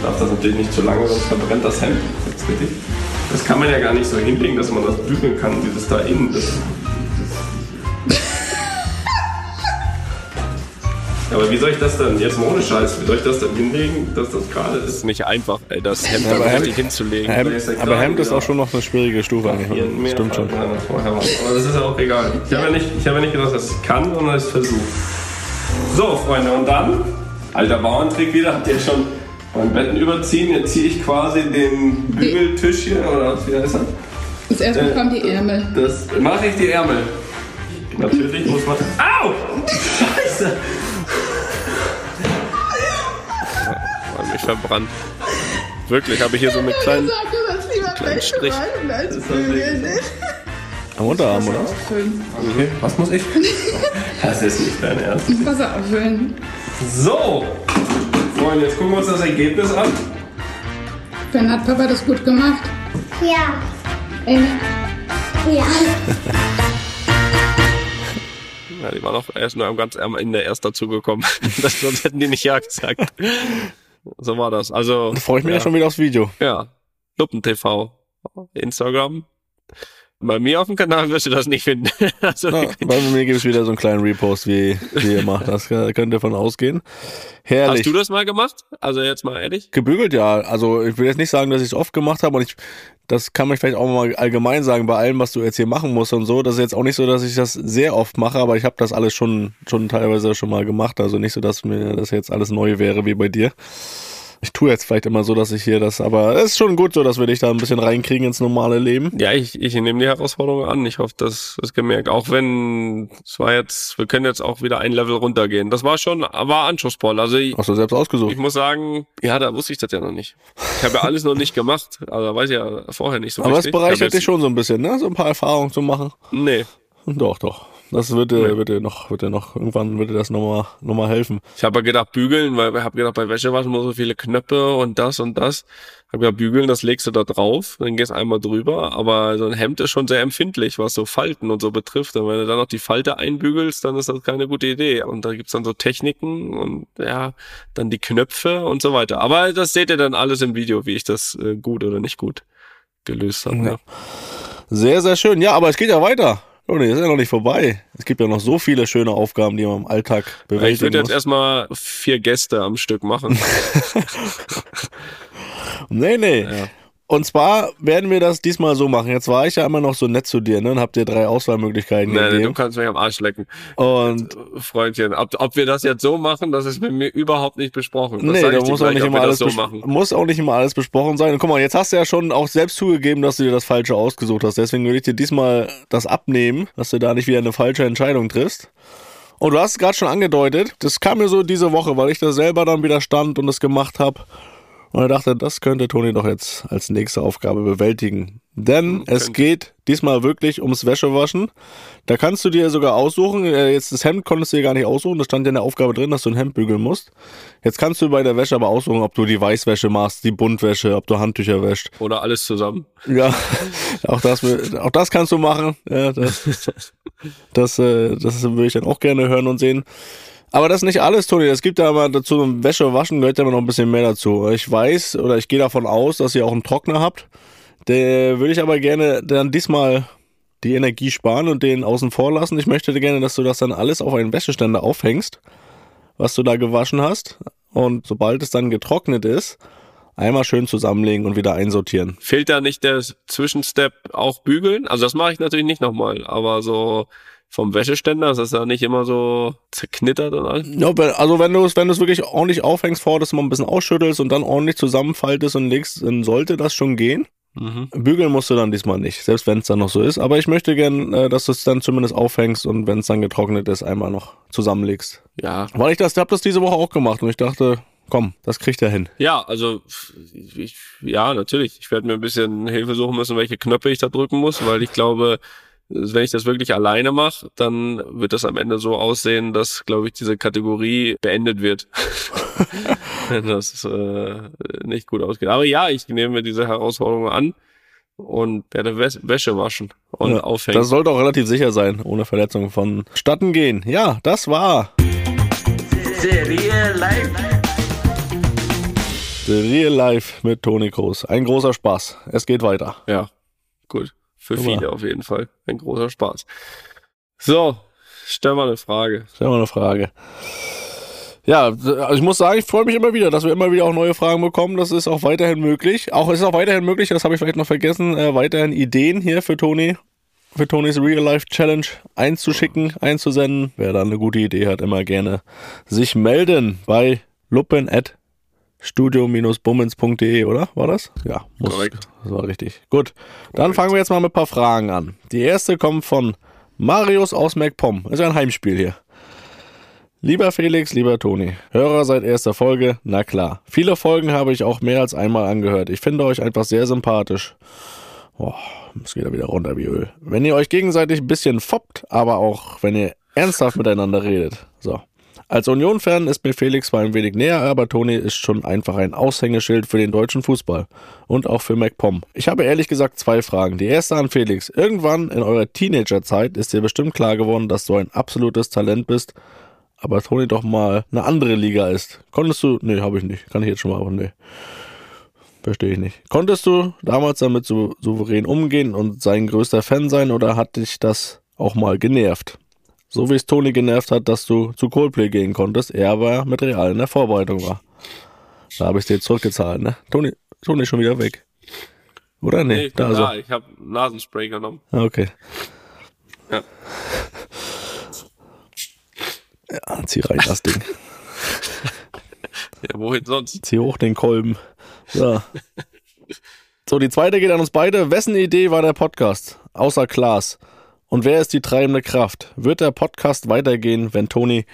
Speaker 4: Darf das natürlich nicht zu lange, sonst verbrennt das Hemd. Das, das kann man ja gar nicht so hinlegen, dass man das bügeln kann, dieses da innen. Das, aber wie soll ich das dann, jetzt mal ohne Scheiß, wie soll ich das dann hinlegen, dass das gerade ist?
Speaker 5: Ist nicht einfach, ey, das Hemd
Speaker 3: aber
Speaker 5: richtig
Speaker 3: Hemd-
Speaker 5: hinzulegen.
Speaker 3: Hemd, aber Hemd ist auch schon noch eine schwierige Stufe eigentlich. Stimmt schon.
Speaker 4: Aber das ist ja auch egal. Ich habe ja nicht, ich habe ja nicht gesagt, dass ich kann, sondern dass ich versuche. So, Freunde, und dann, alter Bauerntrick wieder, habt ihr schon beim Betten überziehen. Jetzt ziehe ich quasi den Bügeltisch hier, oder was wie heißt das?
Speaker 2: Als erstes
Speaker 4: Äh,
Speaker 2: kommen die Ärmel.
Speaker 4: Das mache ich die Ärmel. Natürlich muss man. Au! Scheiße!
Speaker 5: Verbrannt. Wirklich, habe ich hier so eine kleine.
Speaker 2: Sag, du sollst lieber
Speaker 5: kleinen Strich.
Speaker 3: Am Unterarm, oder?
Speaker 4: Okay, was muss ich? Das ist nicht dein Ernst.
Speaker 2: Wasser auffüllen.
Speaker 4: So! Freunde, jetzt gucken wir uns das Ergebnis an.
Speaker 2: Ben hat Papa das gut gemacht.
Speaker 6: Ja.
Speaker 2: Ey,
Speaker 6: Ja.
Speaker 5: Ja, die waren auch erst nur am ganz am Ende erst dazugekommen. Das, sonst hätten die nicht Ja gesagt. So war das. Also.
Speaker 3: Da freue ich mich ja.
Speaker 5: ja
Speaker 3: schon wieder aufs Video.
Speaker 5: Ja. Luppen TV. Instagram. Bei mir auf dem Kanal wirst du das nicht finden. Also,
Speaker 3: Ja, bei mir gibt es wieder so einen kleinen Repost, wie, wie ihr macht. Das könnt ihr davon ausgehen. Herrlich.
Speaker 5: hast du das mal gemacht? Also jetzt mal ehrlich?
Speaker 3: Gebügelt, ja. Also ich will jetzt nicht sagen, dass ich es oft gemacht habe und ich, das kann man vielleicht auch mal allgemein sagen bei allem, was du jetzt hier machen musst und so. Das ist jetzt auch nicht so, dass ich das sehr oft mache, aber ich habe das alles schon, schon teilweise schon mal gemacht. Also nicht so, dass mir das jetzt alles neu wäre wie bei dir. Ich tue jetzt vielleicht immer so, dass ich hier das, aber es ist schon gut so, dass wir dich da ein bisschen reinkriegen ins normale Leben.
Speaker 5: Ja, ich, ich nehme die Herausforderung an. Ich hoffe, das ist gemerkt. Auch wenn es war jetzt, wir können jetzt auch wieder ein Level runtergehen. Das war schon, war anspruchsvoll. Also ich,
Speaker 3: Hast du selbst ausgesucht.
Speaker 5: ich muss sagen, ja, da wusste ich das ja noch nicht. Ich habe ja alles noch nicht gemacht. Also weiß ich ja vorher nicht so
Speaker 3: aber es
Speaker 5: richtig. Ich hab
Speaker 3: bereichert dich schon so ein bisschen, ne? So ein paar Erfahrungen zu machen.
Speaker 5: Nee.
Speaker 3: Doch, doch. Das wird dir, wird dir noch, wird dir noch, irgendwann dir das nochmal, nochmal helfen.
Speaker 5: Ich habe ja gedacht, bügeln, weil ich habe gedacht, bei Wäschewaschen muss so viele Knöpfe und das und das. Hab ja bügeln, das legst du da drauf, dann gehst einmal drüber. Aber so ein Hemd ist schon sehr empfindlich, was so Falten und so betrifft. Und wenn du dann noch die Falte einbügelst, dann ist das keine gute Idee. Und da gibt's dann so Techniken und ja, dann die Knöpfe und so weiter. Aber das seht ihr dann alles im Video, wie ich das äh, gut oder nicht gut gelöst habe.
Speaker 3: Ja.
Speaker 5: Ne?
Speaker 3: Sehr, sehr schön. Ja, aber es geht ja weiter. Oh nee, ist ja noch nicht vorbei. Es gibt ja noch so viele schöne Aufgaben, die man im Alltag
Speaker 5: Ich
Speaker 3: bewältigen
Speaker 5: würde jetzt
Speaker 3: muss.
Speaker 5: erstmal vier Gäste am Stück machen.
Speaker 3: Nee, nee.
Speaker 5: Ja.
Speaker 3: Und zwar werden wir das diesmal so machen. Jetzt war ich ja immer noch so nett zu dir, ne? Und hab dir drei Auswahlmöglichkeiten
Speaker 5: nee, nee, du
Speaker 3: gegeben.
Speaker 5: kannst mich am Arsch lecken.
Speaker 3: Und
Speaker 5: Freundchen, ob, ob wir das jetzt so machen, das ist mit mir überhaupt nicht besprochen. Das
Speaker 3: nee, da muss auch
Speaker 5: gleich,
Speaker 3: nicht immer alles
Speaker 5: das so machen.
Speaker 3: muss auch nicht immer alles besprochen sein. Und guck mal, jetzt hast du ja schon auch selbst zugegeben, dass du dir das Falsche ausgesucht hast. Deswegen würde ich dir diesmal das abnehmen, dass du da nicht wieder eine falsche Entscheidung triffst. Und du hast es gerade schon angedeutet, das kam mir so diese Woche, weil ich da selber dann wieder stand und es gemacht habe. Und er dachte, das könnte Toni doch jetzt als nächste Aufgabe bewältigen. Denn es
Speaker 5: könnte.
Speaker 3: geht diesmal wirklich ums Wäschewaschen. Da kannst du dir sogar aussuchen, äh, jetzt das Hemd konntest du dir gar nicht aussuchen, das stand ja in der Aufgabe drin, dass du ein Hemd bügeln musst. Jetzt kannst du bei der Wäsche aber aussuchen, ob du die Weißwäsche machst, die Buntwäsche, ob du Handtücher wäscht.
Speaker 5: Oder alles zusammen.
Speaker 3: Ja, auch das, auch das kannst du machen. Ja, das, das, äh, das würde ich dann auch gerne hören und sehen. Aber das ist nicht alles, Toni. Es gibt ja aber dazu, Wäsche waschen gehört ja immer noch ein bisschen mehr dazu. Ich weiß oder ich gehe davon aus, dass ihr auch einen Trockner habt. Der würde ich aber gerne dann diesmal die Energie sparen und den außen vor lassen. Ich möchte gerne, dass du das dann alles auf einen Wäscheständer aufhängst. was du da gewaschen hast. Und sobald es dann getrocknet ist, einmal schön zusammenlegen und wieder einsortieren.
Speaker 4: Fehlt da nicht der Zwischenstep auch bügeln? Also das mache ich natürlich nicht nochmal, aber so vom Wäscheständer ist das ja nicht immer so zerknittert und alles.
Speaker 3: Ja, also wenn du es wenn du es wirklich ordentlich aufhängst, vorher das mal ein bisschen ausschüttelst und dann ordentlich zusammenfaltest und legst, dann sollte das schon gehen.
Speaker 4: Mhm.
Speaker 3: Bügeln musst du dann diesmal nicht, selbst wenn es dann noch so ist. Aber ich möchte gern, äh, dass du es dann zumindest aufhängst und wenn es dann getrocknet ist, einmal noch zusammenlegst.
Speaker 4: Ja.
Speaker 3: Weil ich das, hab das diese Woche auch gemacht und ich dachte, komm, das kriegt er hin.
Speaker 4: Ja, also ich, ja, natürlich. Ich werde mir ein bisschen Hilfe suchen müssen, welche Knöpfe ich da drücken muss, weil ich glaube, wenn ich das wirklich alleine mache, dann wird das am Ende so aussehen, dass, glaube ich, diese Kategorie beendet wird. Wenn das äh, nicht gut ausgeht. Aber ja, ich nehme mir diese Herausforderung an und werde Wäs Wäsche waschen und
Speaker 3: Ja,
Speaker 4: aufhängen.
Speaker 3: Das sollte auch relativ sicher sein, ohne Verletzung vonstatten gehen. Ja, das war
Speaker 1: Serie live.
Speaker 3: The Real Life mit Toni Kroos. Ein großer Spaß. Es geht weiter.
Speaker 4: Ja, gut. Für
Speaker 3: Super.
Speaker 4: viele auf jeden Fall. Ein großer Spaß. So, stell mal eine Frage.
Speaker 3: Stellen wir eine Frage. Ja, also ich muss sagen, ich freue mich immer wieder, dass wir immer wieder auch neue Fragen bekommen. Das ist auch weiterhin möglich. Auch es ist auch weiterhin möglich, das habe ich vielleicht noch vergessen, äh, weiterhin Ideen hier für Toni, für Tonis Real Life Challenge einzuschicken, einzusenden. Wer da eine gute Idee hat, immer gerne sich melden bei at studio-bummens.de, oder? War das? Ja, muss,
Speaker 4: Korrekt.
Speaker 3: das war richtig. Gut, dann fangen wir jetzt mal mit ein paar Fragen an. Die erste kommt von Marius aus MacPom. Ist ja ein Heimspiel hier. Lieber Felix, lieber Toni, Hörer seit erster Folge, na klar. Viele Folgen habe ich auch mehr als einmal angehört. Ich finde euch einfach sehr sympathisch. Boah, es geht ja wieder runter wie Öl. Wenn ihr euch gegenseitig ein bisschen foppt, aber auch wenn ihr ernsthaft miteinander redet. So. Als Union-Fan ist mir Felix zwar ein wenig näher, aber Toni ist schon einfach ein Aushängeschild für den deutschen Fußball. Und auch für MacPom. Ich habe ehrlich gesagt zwei Fragen. Die erste an Felix. Irgendwann in eurer Teenagerzeit ist dir bestimmt klar geworden, dass du ein absolutes Talent bist, aber Toni doch mal eine andere Liga ist. Konntest du, nee, habe ich nicht. Kann ich jetzt schon mal, aber nee. Verstehe ich nicht. Konntest du damals damit so souverän umgehen und sein größter Fan sein oder hat dich das auch mal genervt? So wie es Toni genervt hat, dass du zu Coldplay gehen konntest, er aber mit Real in der Vorbereitung war. Da habe ich dir zurückgezahlt, ne? Toni, Toni ist schon wieder weg. Oder? Nee,
Speaker 4: Nee, ich
Speaker 3: da ist
Speaker 4: da. Ich habe Nasenspray genommen.
Speaker 3: Ah, Okay.
Speaker 4: Ja.
Speaker 3: Ja, zieh rein das Ding.
Speaker 4: Ja, wohin sonst?
Speaker 3: Zieh hoch den Kolben. So. so, die zweite geht an uns beide. Wessen Idee war der Podcast? Außer Klaas. Und wer ist die treibende Kraft? Wird der Podcast weitergehen, wenn Toni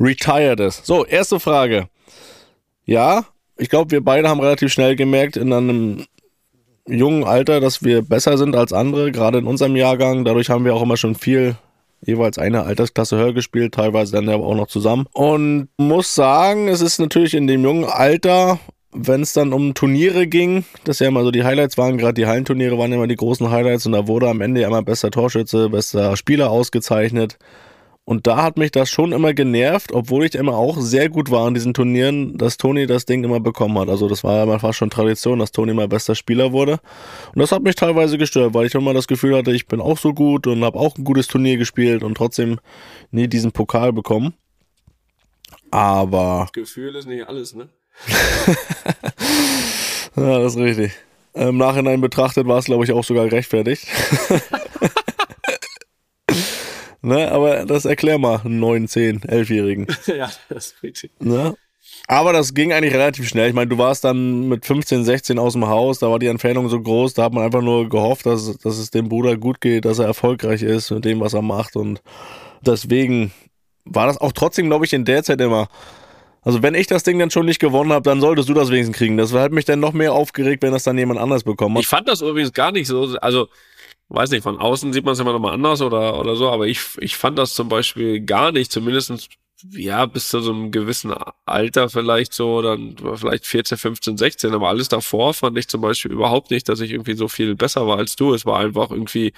Speaker 3: retired ist? So, erste Frage. Ja, ich glaube, wir beide haben relativ schnell gemerkt in einem jungen Alter, dass wir besser sind als andere, gerade in unserem Jahrgang. Dadurch haben wir auch immer schon viel jeweils eine Altersklasse höher gespielt, teilweise dann aber auch noch zusammen. Und muss sagen, es ist natürlich in dem jungen Alter, wenn es dann um Turniere ging, das ja immer so die Highlights waren, gerade die Hallenturniere waren immer die großen Highlights und da wurde am Ende ja immer bester Torschütze, bester Spieler ausgezeichnet. Und da hat mich das schon immer genervt, obwohl ich immer auch sehr gut war in diesen Turnieren, dass Toni das Ding immer bekommen hat. Also das war ja immer fast schon Tradition, dass Toni immer bester Spieler wurde. Und das hat mich teilweise gestört, weil ich immer das Gefühl hatte, ich bin auch so gut und habe auch ein gutes Turnier gespielt und trotzdem nie diesen Pokal bekommen. Aber
Speaker 4: Gefühl ist nicht alles, ne?
Speaker 3: ja, das ist richtig. Im Nachhinein betrachtet war es, glaube ich, auch sogar gerechtfertigt. ne, aber das erklär mal einen 9, 10, 11-Jährigen.
Speaker 4: ja, das ist richtig.
Speaker 3: Ne? Aber das ging eigentlich relativ schnell. Ich meine, du warst dann mit 15, 16 aus dem Haus, da war die Entfernung so groß, da hat man einfach nur gehofft, dass, dass es dem Bruder gut geht, dass er erfolgreich ist mit dem, was er macht. Und deswegen war das auch trotzdem, glaube ich, in der Zeit immer. Also wenn ich das Ding dann schon nicht gewonnen habe, dann solltest du das wenigstens kriegen. Das hat mich dann noch mehr aufgeregt, wenn das dann jemand anders bekommen hat.
Speaker 4: Ich fand das übrigens gar nicht so, also weiß nicht, von außen sieht man es immer nochmal anders oder, oder so, aber ich, ich fand das zum Beispiel gar nicht, zumindestens ja, bis zu so einem gewissen Alter vielleicht so, dann vielleicht 14, 15, 16, aber alles davor fand ich zum Beispiel überhaupt nicht, dass ich irgendwie so viel besser war als du. Es war einfach irgendwie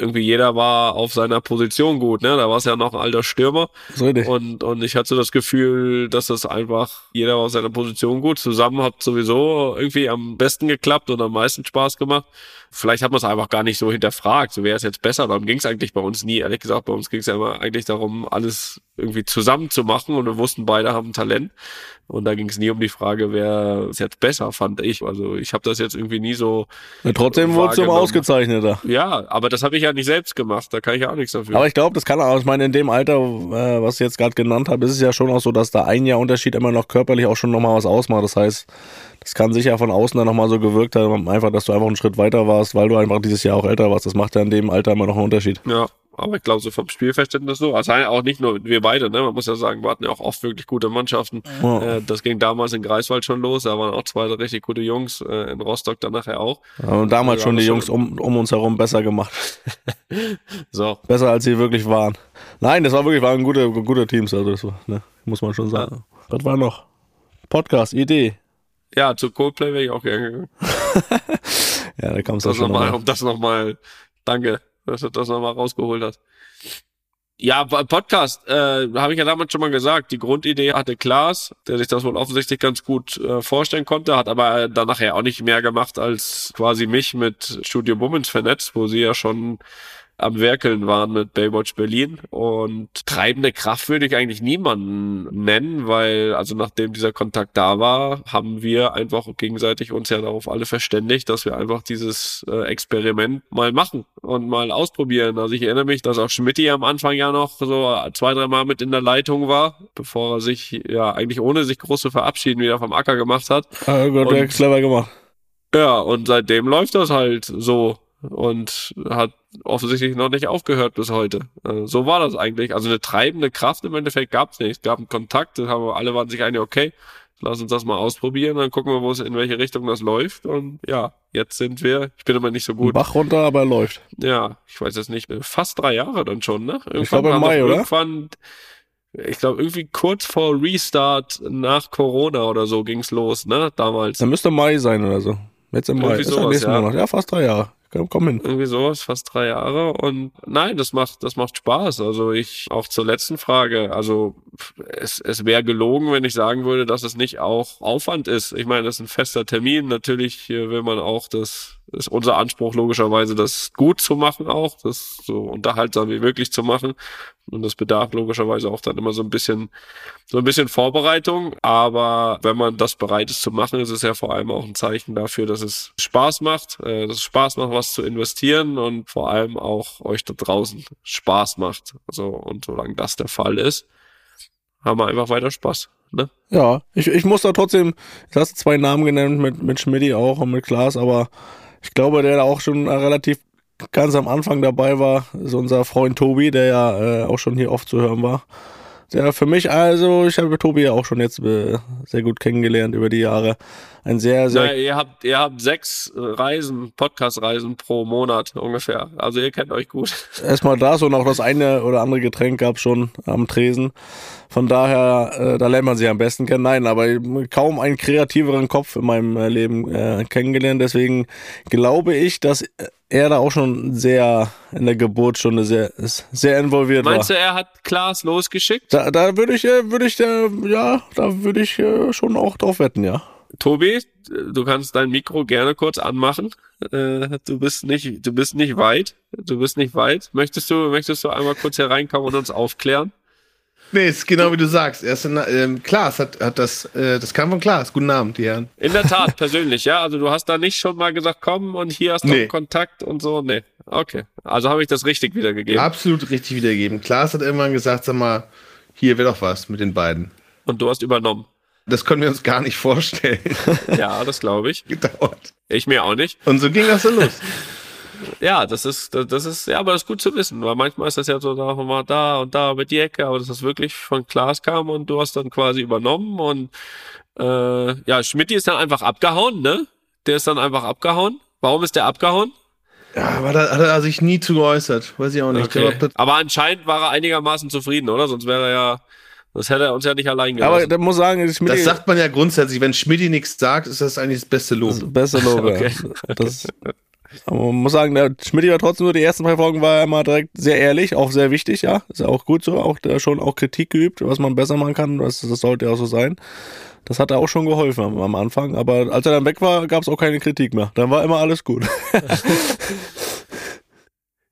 Speaker 4: irgendwie jeder war auf seiner Position gut, ne? Da war es ja noch ein alter Stürmer.
Speaker 3: richtig.
Speaker 4: Und, und ich hatte so das Gefühl, dass das einfach jeder war auf seiner Position gut. Zusammen hat sowieso irgendwie am besten geklappt und am meisten Spaß gemacht. Vielleicht hat man es einfach gar nicht so hinterfragt, so wäre es jetzt besser. Darum ging es eigentlich bei uns nie. Ehrlich gesagt, bei uns ging es ja immer eigentlich darum, alles irgendwie zusammen zu machen und wir wussten, beide haben Talent. Und da ging es nie um die Frage, wer es jetzt besser, fand ich. Also ich habe das jetzt irgendwie nie so.
Speaker 3: Ja, trotzdem wurde es immer ausgezeichneter.
Speaker 4: Ja, aber das habe ich ja nicht selbst gemacht. Da kann ich ja auch nichts dafür.
Speaker 3: Aber ich glaube, das kann auch, ich meine, in dem Alter, äh, was ich jetzt gerade genannt habe, ist es ja schon auch so, dass da ein Jahr Unterschied immer noch körperlich auch schon nochmal was ausmacht. Das heißt, das kann sicher von außen dann nochmal so gewirkt haben, einfach, dass du einfach einen Schritt weiter warst, weil du einfach dieses Jahr auch älter warst. Das macht ja in dem Alter immer noch einen Unterschied.
Speaker 4: Ja, aber ich glaube, so vom Spielverständnis so. Also auch nicht nur wir beide, ne? Man muss ja sagen, wir hatten ja auch oft wirklich gute Mannschaften.
Speaker 3: Ja.
Speaker 4: Äh, das ging damals in Greifswald schon los. Da waren auch zwei richtig gute Jungs, äh, in Rostock dann nachher auch.
Speaker 3: Und damals
Speaker 4: Ja,
Speaker 3: schon die Jungs um, um uns herum besser gemacht.
Speaker 4: So.
Speaker 3: Besser als sie wirklich waren. Nein, das war wirklich, waren gute, gute Teams, also das war, ne, muss man schon sagen. Was war noch? Podcast, Idee.
Speaker 4: Ja, zu Coldplay wäre ich auch gerne gegangen.
Speaker 3: Ja, da kamst du schon
Speaker 4: nochmal,
Speaker 3: noch mal.
Speaker 4: um das nochmal, danke, dass du das nochmal rausgeholt hast. Ja, Podcast, äh, habe ich ja damals schon mal gesagt. Die Grundidee hatte Klaas, der sich das wohl offensichtlich ganz gut äh, vorstellen konnte, hat aber dann nachher auch nicht mehr gemacht als quasi mich mit Studio Bummens vernetzt, wo sie ja schon am Werkeln waren mit Baywatch Berlin. Und treibende Kraft würde ich eigentlich niemanden nennen, weil, also nachdem dieser Kontakt da war, haben wir einfach gegenseitig uns ja darauf alle verständigt, dass wir einfach dieses äh, Experiment mal machen und mal ausprobieren. Also ich erinnere mich, dass auch Schmidti am Anfang ja noch so zwei, drei Mal mit in der Leitung war, bevor er sich ja eigentlich ohne sich groß zu verabschieden wieder vom Acker gemacht hat.
Speaker 3: Ah, Gott, der
Speaker 4: Und-
Speaker 3: clever gemacht.
Speaker 4: Ja, und seitdem läuft das halt so und hat offensichtlich noch nicht aufgehört bis heute. Äh, So war das eigentlich. Also eine treibende Kraft im Endeffekt gab es nicht. Es gab einen Kontakt, haben wir, alle waren sich einig, okay, lass uns das mal ausprobieren, dann gucken wir, wo es in welche Richtung das läuft. Und ja, jetzt sind wir, ich bin immer nicht so gut.
Speaker 3: Bach runter, aber er läuft.
Speaker 4: Ja, ich weiß jetzt nicht, fast drei Jahre dann schon, ne? Irgendwann
Speaker 3: glaube im Mai, oder?
Speaker 4: Irgendwann, ich glaube, irgendwie kurz vor Restart nach Corona oder so ging's los, ne? Damals.
Speaker 3: Dann müsste Mai sein oder so. Jetzt im Mai.
Speaker 4: Irgendwie
Speaker 3: Ist ja
Speaker 4: sowas,
Speaker 3: nächsten
Speaker 4: ja.
Speaker 3: Monat. Ja, fast drei Jahre. Komm,
Speaker 4: irgendwie sowas, fast drei Jahre. Und nein, das macht, das macht Spaß. Also ich, auch zur letzten Frage, also es, es wäre gelogen, wenn ich sagen würde, dass es nicht auch Aufwand ist. Ich meine, das ist ein fester Termin. Natürlich will man auch das, ist unser Anspruch logischerweise, das gut zu machen auch, das so unterhaltsam wie möglich zu machen. Und das bedarf logischerweise auch dann immer so ein bisschen, so ein bisschen Vorbereitung. Aber wenn man das bereit ist zu machen, ist es ja vor allem auch ein Zeichen dafür, dass es Spaß macht, äh, dass es Spaß macht, was zu investieren und vor allem auch euch da draußen Spaß macht. Also, und solange das der Fall ist, haben wir einfach weiter Spaß. Ne?
Speaker 3: Ja, ich, ich muss da trotzdem, du hast zwei Namen genannt, mit, mit Schmidti auch und mit Klaas, aber ich glaube, der da auch schon äh, relativ ganz am Anfang dabei war, ist unser Freund Tobi, der ja äh, auch schon hier oft zu hören war. Der für mich, also ich habe Tobi ja auch schon jetzt äh, sehr gut kennengelernt über die Jahre. Ein sehr, sehr
Speaker 4: Na, ihr habt, ihr habt sechs äh, Reisen, Podcast-Reisen pro Monat ungefähr. Also ihr kennt euch gut.
Speaker 3: erstmal das und auch das eine oder andere Getränk gab schon am Tresen. Von daher, äh, da lernt man sich am besten kennen. Nein, aber kaum einen kreativeren Kopf in meinem äh, Leben äh, kennengelernt. Deswegen glaube ich, dass er da auch schon sehr in der Geburtsstunde sehr, sehr involviert
Speaker 4: Meinst
Speaker 3: war.
Speaker 4: du, er hat Klaas losgeschickt?
Speaker 3: Da, da würde ich, äh, würde ich, äh, ja, da würde ich äh, schon auch drauf wetten, ja.
Speaker 4: Tobi, du kannst dein Mikro gerne kurz anmachen. Du bist nicht, du bist nicht weit. Du bist nicht weit. Möchtest du, möchtest du einmal kurz hereinkommen und uns aufklären?
Speaker 7: Nee, ist genau wie du sagst. Erst in, ähm, Klaas hat, hat das, äh, das kam von Klaas. Guten Abend, die Herren.
Speaker 4: In der Tat, persönlich, ja. Also du hast da nicht schon mal gesagt, komm und hier hast du
Speaker 7: Nee.
Speaker 4: Kontakt und so. Nee. Okay. Also habe ich das richtig wiedergegeben.
Speaker 7: Absolut richtig wiedergeben. Klaas hat irgendwann gesagt, sag mal, hier wäre doch was mit den beiden.
Speaker 4: Und du hast übernommen.
Speaker 7: Das können wir uns gar nicht vorstellen.
Speaker 4: Ja, das glaube ich.
Speaker 7: Gedauert.
Speaker 4: Ich mir auch nicht.
Speaker 7: Und so ging das so los.
Speaker 4: Ja, das ist, das ist, ja, aber das ist gut zu wissen, weil manchmal ist das ja so, da mal da und da mit die Ecke, aber dass das wirklich von Klaas kam und du hast dann quasi übernommen und äh, ja, Schmidt ist dann einfach abgehauen, ne? Der ist dann einfach abgehauen. Warum ist der abgehauen?
Speaker 7: Ja, aber da hat er sich nie zu geäußert. Weiß ich auch nicht.
Speaker 4: Okay.
Speaker 7: war-
Speaker 4: Aber anscheinend war er einigermaßen zufrieden, oder? Sonst wäre er ja, das hätte er uns ja nicht allein
Speaker 3: Aber
Speaker 4: gelassen.
Speaker 3: der muss sagen, das,
Speaker 7: Das sagt man ja grundsätzlich. Wenn Schmidti nichts sagt, ist das eigentlich das beste Lob.
Speaker 3: das beste Logo.
Speaker 4: Okay.
Speaker 3: Das, Aber man muss sagen, der Schmidt war trotzdem so, die ersten drei Folgen war er immer direkt sehr ehrlich, auch sehr wichtig, ja. Ist ja auch gut so, auch da schon auch Kritik geübt, was man besser machen kann, das, das sollte ja auch so sein. Das hat er auch schon geholfen am, am Anfang, aber als er dann weg war, gab es auch keine Kritik mehr. Dann war immer alles gut.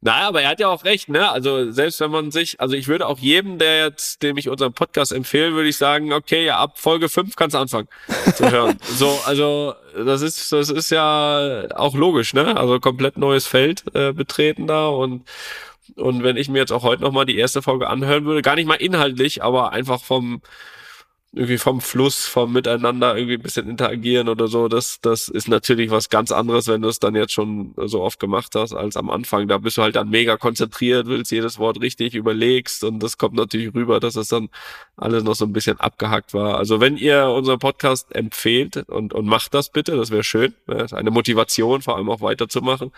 Speaker 4: Naja, aber er hat ja auch recht, ne? Also selbst wenn man sich, also ich würde auch jedem, der jetzt, dem ich unseren Podcast empfehlen, würde ich sagen, okay, ja, ab Folge 5 kannst du anfangen zu hören. so, also das ist, das ist ja auch logisch, ne? Also komplett neues Feld äh, betreten da und und wenn ich mir jetzt auch heute nochmal die erste Folge anhören würde, gar nicht mal inhaltlich, aber einfach vom, irgendwie vom Fluss, vom Miteinander irgendwie ein bisschen interagieren oder so, das, das ist natürlich was ganz anderes, wenn du es dann jetzt schon so oft gemacht hast, als am Anfang. Da bist du halt dann mega konzentriert, willst jedes Wort richtig überlegst und das kommt natürlich rüber, dass es dann alles noch so ein bisschen abgehackt war. Also wenn ihr unseren Podcast empfehlt und, und macht das bitte, das wäre schön. Das ist eine Motivation, vor allem auch weiterzumachen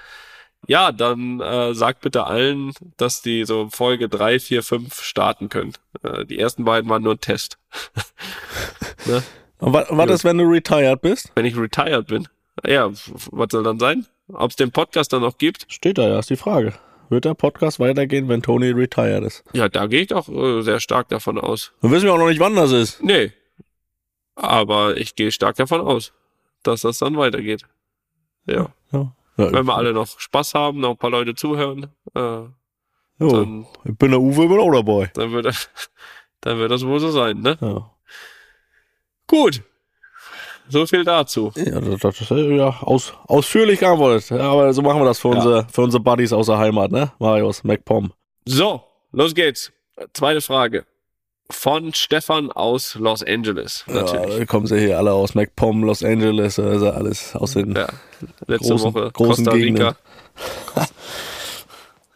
Speaker 4: ja, dann äh, sagt bitte allen, dass die so Folge drei, vier, fünf starten können. Äh, die ersten beiden waren nur ein Test.
Speaker 3: ne? Und was, was ist, wenn du retired bist?
Speaker 4: Wenn ich retired bin? Ja, was soll dann sein? Ob es den Podcast dann noch gibt?
Speaker 3: Steht da ja, ist die Frage. Wird der Podcast weitergehen, wenn Tony retired ist?
Speaker 4: Ja, da gehe ich doch äh, sehr stark davon aus.
Speaker 3: Dann wissen wir auch noch nicht, wann das ist.
Speaker 4: Nee. Aber ich gehe stark davon aus, dass das dann weitergeht. Ja. ja. Ja, Wenn wir alle noch Spaß haben, noch ein paar Leute zuhören. Äh,
Speaker 3: jo, dann, ich bin der Uwe, bin auch dabei.
Speaker 4: Dann wird, dann wird das wohl so sein, ne?
Speaker 3: Ja.
Speaker 4: Gut. So viel dazu.
Speaker 3: Ja, das, das ist ja aus, ausführlich geantwortet. Ja, aber so machen wir das für, ja. unsere, für unsere Buddies aus der Heimat, ne? Marius, MacPom.
Speaker 4: So, los geht's. Zweite Frage von Stefan aus Los Angeles. Natürlich.
Speaker 3: Ja, kommen sie hier alle aus MacPom, Los Angeles, also alles aus den
Speaker 4: ja, letzte großen, Woche großen Costa Rica.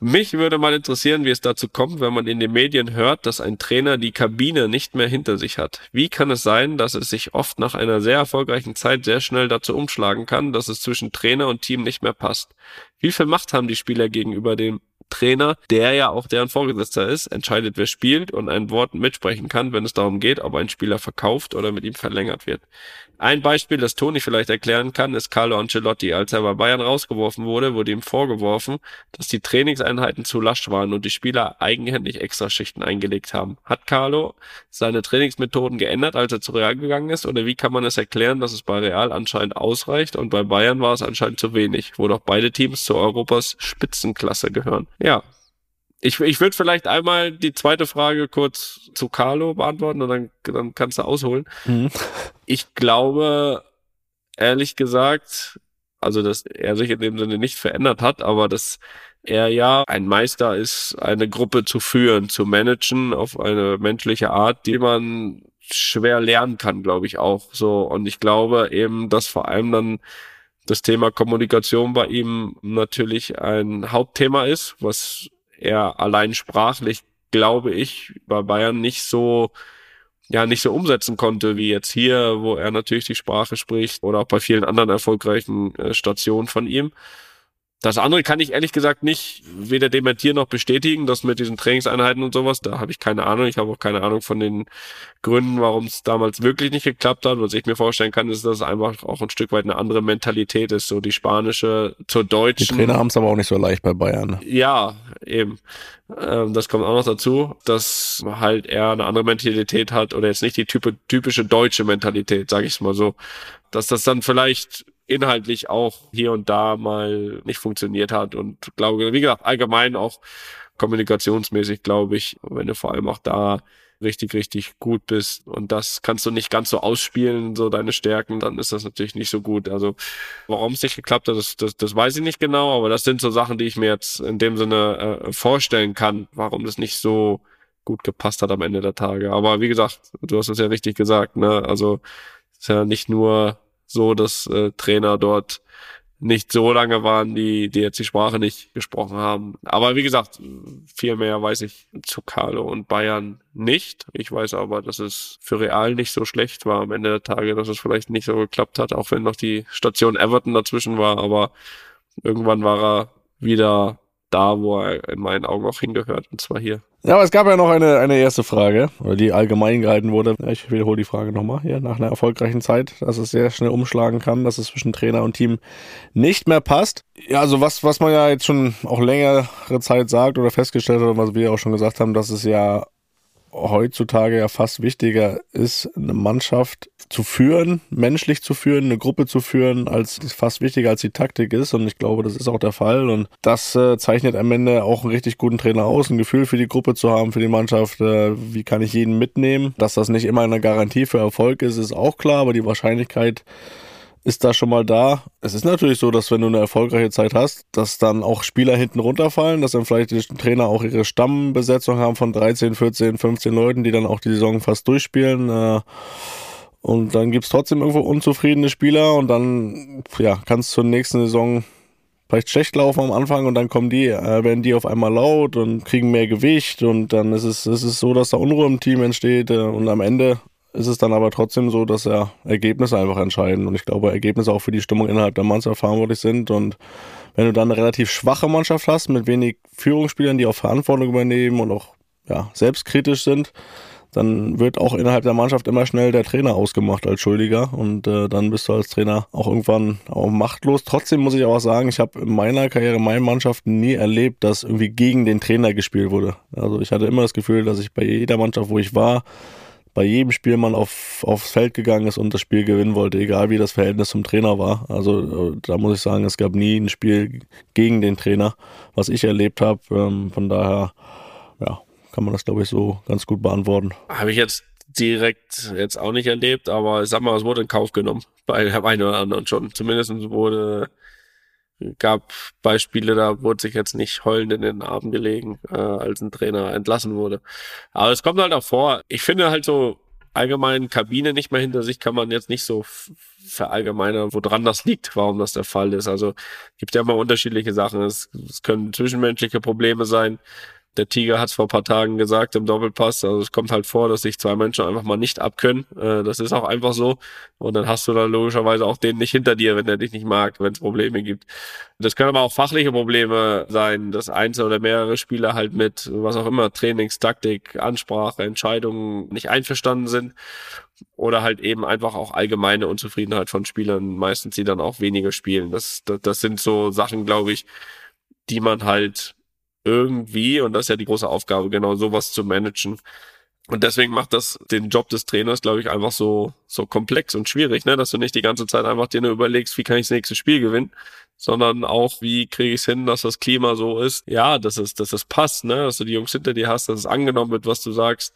Speaker 4: Mich würde mal interessieren, wie es dazu kommt, wenn man in den Medien hört, dass ein Trainer die Kabine nicht mehr hinter sich hat. Wie kann es sein, dass es sich oft nach einer sehr erfolgreichen Zeit sehr schnell dazu umschlagen kann, dass es zwischen Trainer und Team nicht mehr passt? Wie viel Macht haben die Spieler gegenüber dem Trainer, der ja auch deren Vorgesetzter ist, entscheidet, wer spielt und ein Wort mitsprechen kann, wenn es darum geht, ob ein Spieler verkauft oder mit ihm verlängert wird. Ein Beispiel, das Toni vielleicht erklären kann, ist Carlo Ancelotti. Als er bei Bayern rausgeworfen wurde, wurde ihm vorgeworfen, dass die Trainingseinheiten zu lasch waren und die Spieler eigenhändig Extraschichten eingelegt haben. Hat Carlo seine Trainingsmethoden geändert, als er zu Real gegangen ist? Oder wie kann man es erklären, dass es bei Real anscheinend ausreicht und bei Bayern war es anscheinend zu wenig, wo doch beide Teams zu Europas Spitzenklasse gehören? Ja, ich, ich würde vielleicht einmal die zweite Frage kurz zu Carlo beantworten und dann, dann kannst du ausholen. Mhm. Ich glaube, ehrlich gesagt, also dass er sich in dem Sinne nicht verändert hat, aber dass er ja ein Meister ist, eine Gruppe zu führen, zu managen auf eine menschliche Art, die man schwer lernen kann, glaube ich auch so. Und ich glaube eben, dass vor allem dann das Thema Kommunikation bei ihm natürlich ein Hauptthema ist, was er allein sprachlich, glaube ich, bei Bayern nicht so ja nicht so umsetzen konnte wie jetzt hier, wo er natürlich die Sprache spricht oder auch bei vielen anderen erfolgreichen äh, Stationen von ihm. Das andere kann ich ehrlich gesagt nicht weder dementieren noch bestätigen, das mit diesen Trainingseinheiten und sowas, da habe ich keine Ahnung. Ich habe auch keine Ahnung von den Gründen, warum es damals wirklich nicht geklappt hat. Was ich mir vorstellen kann, ist, dass es einfach auch ein Stück weit eine andere Mentalität ist, so die spanische zur deutschen.
Speaker 3: Die Trainer haben es aber auch nicht so leicht bei Bayern.
Speaker 4: Ja, eben. Ähm, das kommt auch noch dazu, dass halt er eine andere Mentalität hat oder jetzt nicht die typische deutsche Mentalität, sage ich es mal so. Dass das dann vielleicht inhaltlich auch hier und da mal nicht funktioniert hat und glaube, wie gesagt, allgemein auch kommunikationsmäßig, glaube ich, wenn du vor allem auch da richtig, richtig gut bist und das kannst du nicht ganz so ausspielen, so deine Stärken, dann ist das natürlich nicht so gut. Also warum es nicht geklappt hat, das, das, das weiß ich nicht genau, aber das sind so Sachen, die ich mir jetzt in dem Sinne äh, vorstellen kann, warum das nicht so gut gepasst hat am Ende der Tage. Aber wie gesagt, du hast es ja richtig gesagt, ne? Also ist ja nicht nur so, dass äh, Trainer dort nicht so lange waren, die, die jetzt die Sprache nicht gesprochen haben. Aber wie gesagt, viel mehr weiß ich zu Carlo und Bayern nicht. Ich weiß aber, dass es für Real nicht so schlecht war am Ende der Tage, dass es vielleicht nicht so geklappt hat, auch wenn noch die Station Everton dazwischen war. Aber irgendwann war er wieder da, wo er in meinen Augen auch hingehört, und zwar hier.
Speaker 3: Ja, aber es gab ja noch eine, eine erste Frage, die allgemein gehalten wurde. Ich wiederhole die Frage nochmal hier. Nach einer erfolgreichen Zeit, dass es sehr schnell umschlagen kann, dass es zwischen Trainer und Team nicht mehr passt. Ja, also was, was man ja jetzt schon auch längere Zeit sagt oder festgestellt hat, was wir auch schon gesagt haben, dass es ja heutzutage ja fast wichtiger ist, eine Mannschaft zu führen, menschlich zu führen, eine Gruppe zu führen, als fast wichtiger als die Taktik ist. Und ich glaube, das ist auch der Fall. Und das äh, zeichnet am Ende auch einen richtig guten Trainer aus, ein Gefühl für die Gruppe zu haben, für die Mannschaft. Äh, wie kann ich jeden mitnehmen? Dass das nicht immer eine Garantie für Erfolg ist, ist auch klar, aber die Wahrscheinlichkeit ist da schon mal da. Es ist natürlich so, dass wenn du eine erfolgreiche Zeit hast, dass dann auch Spieler hinten runterfallen, dass dann vielleicht die Trainer auch ihre Stammbesetzung haben von 13, 14, 15 Leuten, die dann auch die Saison fast durchspielen. Äh, und dann gibt's trotzdem irgendwo unzufriedene Spieler und dann ja, kann es zur nächsten Saison vielleicht schlecht laufen am Anfang und dann kommen die, äh, werden die auf einmal laut und kriegen mehr Gewicht und dann ist es, ist es so, dass da Unruhe im Team entsteht äh, und am Ende ist es dann aber trotzdem so, dass ja Ergebnisse einfach entscheiden. Und ich glaube, Ergebnisse auch für die Stimmung innerhalb der Mannschaft verantwortlich sind. Und wenn du dann eine relativ schwache Mannschaft hast, mit wenig Führungsspielern, die auch Verantwortung übernehmen und auch ja, selbstkritisch sind, dann wird auch innerhalb der Mannschaft immer schnell der Trainer ausgemacht als Schuldiger und äh, dann bist du als Trainer auch irgendwann auch machtlos. Trotzdem muss ich aber sagen, ich habe in meiner Karriere, in meinen Mannschaften nie erlebt, dass irgendwie gegen den Trainer gespielt wurde. Also ich hatte immer das Gefühl, dass ich bei jeder Mannschaft, wo ich war, bei jedem Spiel man auf, aufs Feld gegangen ist und das Spiel gewinnen wollte, egal wie das Verhältnis zum Trainer war. Also äh, da muss ich sagen, es gab nie ein Spiel gegen den Trainer, was ich erlebt habe. Ähm, von daher, ja, kann man das, glaube ich, so ganz gut beantworten.
Speaker 4: Habe ich jetzt direkt jetzt auch nicht erlebt, aber ich sag mal, es wurde in Kauf genommen bei dem einen oder anderen schon. Zumindest wurde gab Beispiele, da wurde sich jetzt nicht heulend in den Arm gelegen, äh, als ein Trainer entlassen wurde. Aber es kommt halt auch vor. Ich finde halt so allgemein Kabine nicht mehr hinter sich kann man jetzt nicht so verallgemeinern, woran das liegt, warum das der Fall ist. Also gibt ja immer unterschiedliche Sachen. Es, es können zwischenmenschliche Probleme sein der Tiger hat es vor ein paar Tagen gesagt im Doppelpass. Also es kommt halt vor, dass sich zwei Menschen einfach mal nicht abkönnen. Äh, das ist auch einfach so. Und dann hast du dann logischerweise auch den nicht hinter dir, wenn er dich nicht mag, wenn es Probleme gibt. Das können aber auch fachliche Probleme sein, dass einzelne oder mehrere Spieler halt mit was auch immer, Trainings, Taktik, Ansprache, Entscheidungen nicht einverstanden sind. Oder halt eben einfach auch allgemeine Unzufriedenheit von Spielern, meistens die dann auch weniger spielen. Das, das, das sind so Sachen, glaube ich, die man halt irgendwie, und das ist ja die große Aufgabe, genau sowas zu managen. Und deswegen macht das den Job des Trainers, glaube ich, einfach so, so komplex und schwierig, ne? dass du nicht die ganze Zeit einfach dir nur überlegst, wie kann ich das nächste Spiel gewinnen, sondern auch, wie kriege ich es hin, dass das Klima so ist, ja, dass es, dass es passt, ne? dass du die Jungs hinter dir hast, dass es angenommen wird, was du sagst.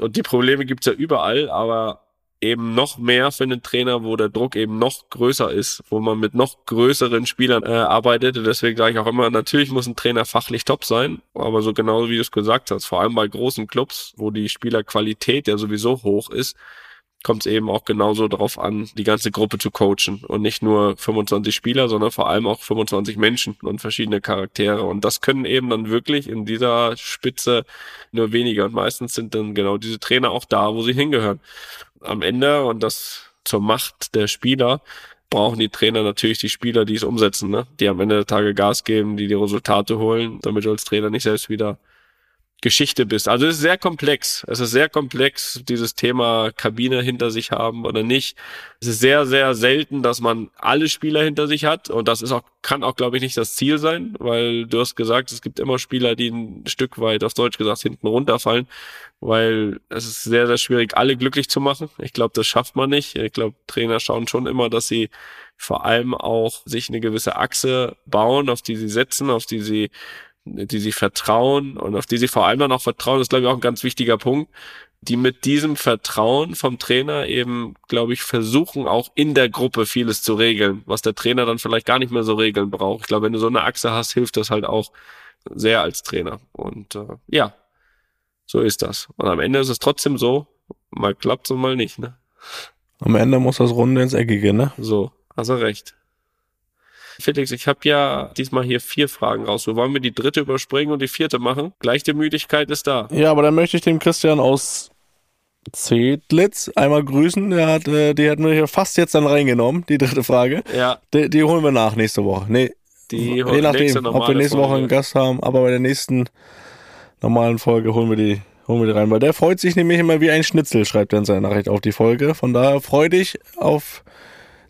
Speaker 4: Und die Probleme gibt's ja überall, aber eben noch mehr für einen Trainer, wo der Druck eben noch größer ist, wo man mit noch größeren Spielern äh, arbeitet. Und deswegen sage ich auch immer, natürlich muss ein Trainer fachlich top sein, aber so genau wie du es gesagt hast, vor allem bei großen Clubs, wo die Spielerqualität ja sowieso hoch ist, kommt es eben auch genauso darauf an, die ganze Gruppe zu coachen und nicht nur 25 Spieler, sondern vor allem auch 25 Menschen und verschiedene Charaktere. Und das können eben dann wirklich in dieser Spitze nur weniger. Und meistens sind dann genau diese Trainer auch da, wo sie hingehören am Ende und das zur Macht der Spieler brauchen die Trainer natürlich die Spieler, die es umsetzen, ne? die am Ende der Tage Gas geben, die die Resultate holen, damit du als Trainer nicht selbst wieder Geschichte bist. Also es ist sehr komplex. Es ist sehr komplex, dieses Thema Kabine hinter sich haben oder nicht. Es ist sehr, sehr selten, dass man alle Spieler hinter sich hat. Und das ist auch, kann auch, glaube ich, nicht das Ziel sein, weil du hast gesagt, es gibt immer Spieler, die ein Stück weit, auf Deutsch gesagt, hinten runterfallen, weil es ist sehr, sehr schwierig, alle glücklich zu machen. Ich glaube, das schafft man nicht. Ich glaube, Trainer schauen schon immer, dass sie vor allem auch sich eine gewisse Achse bauen, auf die sie setzen, auf die sie die sie vertrauen und auf die sie vor allem dann auch vertrauen, ist glaube ich auch ein ganz wichtiger Punkt, die mit diesem Vertrauen vom Trainer eben, glaube ich, versuchen auch in der Gruppe vieles zu regeln, was der Trainer dann vielleicht gar nicht mehr so regeln braucht. Ich glaube, wenn du so eine Achse hast, hilft das halt auch sehr als Trainer. Und äh, ja, so ist das. Und am Ende ist es trotzdem so, mal klappt und mal nicht, ne?
Speaker 3: Am Ende muss das Runde ins Eckige, ne?
Speaker 4: So, also recht. Felix, ich habe ja diesmal hier vier Fragen raus. So wollen wir die dritte überspringen und die vierte machen? Gleich die Müdigkeit ist da.
Speaker 3: Ja, aber dann möchte ich dem Christian aus Zedlitz einmal grüßen. Der hat, äh, die hätten wir hier fast jetzt dann reingenommen, die dritte Frage.
Speaker 4: Ja.
Speaker 3: Die, die holen wir nach nächste Woche. Nee,
Speaker 4: die
Speaker 3: Je
Speaker 4: nächste
Speaker 3: nachdem, ob
Speaker 4: normale
Speaker 3: wir nächste Woche einen Gast haben, aber bei der nächsten normalen Folge holen wir die, holen wir die rein, weil der freut sich nämlich immer wie ein Schnitzel, schreibt er in seiner Nachricht auf die Folge. Von daher freu dich auf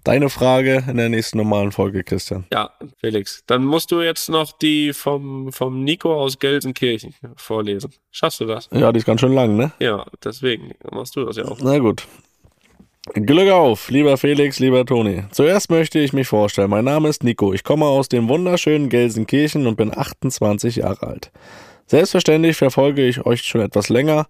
Speaker 3: deine Frage in der nächsten normalen Folge, Christian.
Speaker 4: Ja, Felix. Dann musst du jetzt noch die vom, vom Nico aus Gelsenkirchen vorlesen. Schaffst du das?
Speaker 3: Ja, die ist ganz schön lang, ne?
Speaker 4: Ja, deswegen machst du das ja auch.
Speaker 3: Na gut. Glück auf, lieber Felix, lieber Toni. Zuerst möchte ich mich vorstellen. Mein Name ist Nico. Ich komme aus dem wunderschönen Gelsenkirchen und bin 28 Jahre alt. Selbstverständlich verfolge ich euch schon etwas länger.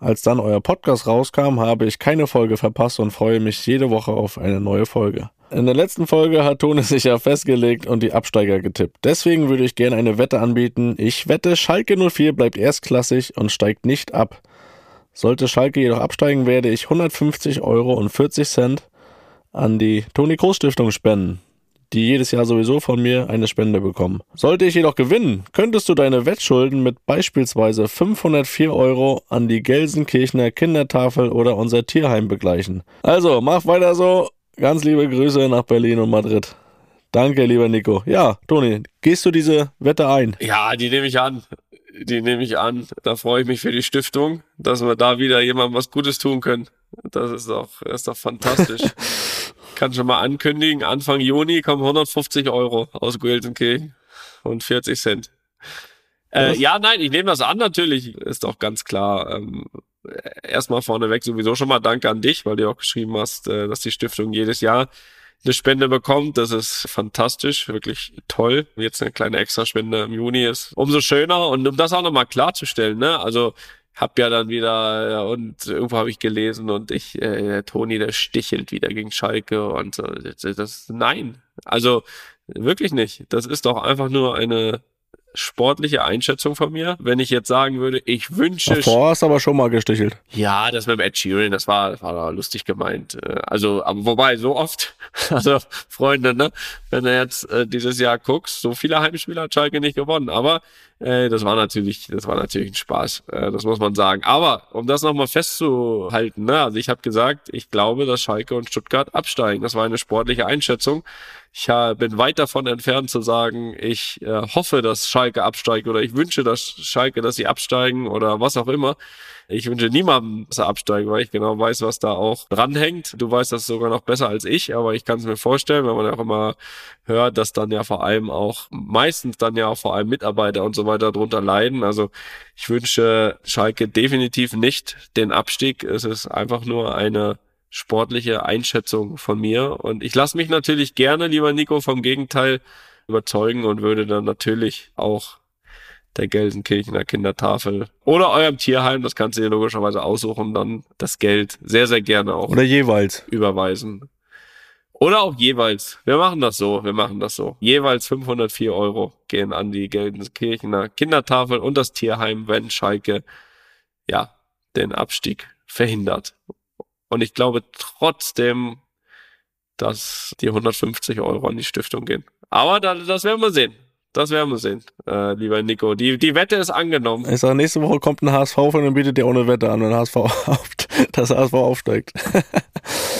Speaker 3: Als dann euer Podcast rauskam, habe ich keine Folge verpasst und freue mich jede Woche auf eine neue Folge. In der letzten Folge hat Toni sich ja festgelegt und die Absteiger getippt. Deswegen würde ich gerne eine Wette anbieten. Ich wette, Schalke 04 bleibt erstklassig und steigt nicht ab. Sollte Schalke jedoch absteigen, werde ich 150 Euro und 40 Cent an die Toni Groß Stiftung spenden, die jedes Jahr sowieso von mir eine Spende bekommen. Sollte ich jedoch gewinnen, könntest du deine Wettschulden mit beispielsweise 504 Euro an die Gelsenkirchener Kindertafel oder unser Tierheim begleichen. Also, mach weiter so. Ganz liebe Grüße nach Berlin und Madrid. Danke, lieber Nico. Ja, Toni, gehst du diese Wette ein?
Speaker 4: Ja, die nehme ich an. Die nehme ich an. Da freue ich mich für die Stiftung, dass wir da wieder jemandem was Gutes tun können. Das ist doch, das ist doch fantastisch. Kann schon mal ankündigen, Anfang Juni kommen 150 Euro aus Gelsenkirchen und 40 Cent. Äh, ja, nein, ich nehme das an, natürlich. Ist doch ganz klar. Ähm, erstmal vorneweg sowieso schon mal Danke an dich, weil du auch geschrieben hast, äh, dass die Stiftung jedes Jahr eine Spende bekommt. Das ist fantastisch, wirklich toll. Jetzt eine kleine Extraspende im Juni ist umso schöner. Und um das auch nochmal klarzustellen, ne, also hab ja dann wieder ja, und irgendwo habe ich gelesen und ich äh, der Toni der stichelt wieder gegen Schalke und so. das, das nein also wirklich nicht das ist doch einfach nur eine sportliche Einschätzung von mir wenn ich jetzt sagen würde ich wünsche
Speaker 3: Davor hast du aber schon mal gestichelt.
Speaker 4: ja, das mit dem Ed Sheeran, das war, das war lustig gemeint. Äh, Also, aber wobei, so oft, also Freunde, ne, wenn du jetzt äh, dieses Jahr guckst, so viele Heimspiele hat Schalke nicht gewonnen. Aber äh, das war natürlich, das war natürlich ein Spaß, äh, das muss man sagen. Aber um das nochmal festzuhalten, ne, also ich habe gesagt, ich glaube, dass Schalke und Stuttgart absteigen. Das war eine sportliche Einschätzung. Ich äh, bin weit davon entfernt zu sagen, ich äh, hoffe, dass Schalke absteigt oder ich wünsche, dass Schalke, dass sie absteigen oder was auch immer. Ich wünsche niemandem, dass er absteigt, weil ich genau weiß, was da auch dranhängt. Du weißt das sogar noch besser als ich, aber ich kann es mir vorstellen, wenn man auch immer hört, dass dann ja vor allem auch, meistens dann ja auch vor allem Mitarbeiter und so weiter drunter leiden. Also ich wünsche Schalke definitiv nicht den Abstieg. Es ist einfach nur eine sportliche Einschätzung von mir. Und ich lasse mich natürlich gerne, lieber Nico, vom Gegenteil überzeugen und würde dann natürlich auch der Gelsenkirchener Kindertafel oder eurem Tierheim, das kannst du dir logischerweise aussuchen, dann das Geld sehr, sehr gerne auch
Speaker 3: Oder jeweils.
Speaker 4: überweisen. Oder auch jeweils. Wir machen das so, wir machen das so. Jeweils 504 Euro gehen an die Gelsenkirchener Kindertafel und das Tierheim, wenn Schalke, ja, den Abstieg verhindert. Und ich glaube trotzdem, dass die 150 Euro an die Stiftung gehen. Aber da, das werden wir sehen. Das werden wir sehen, äh, lieber Nico. Die, die Wette ist angenommen.
Speaker 3: Ich sag, nächste Woche kommt ein HSV-Fan und bietet dir ohne Wette an, wenn HSV auf, das HSV aufsteigt.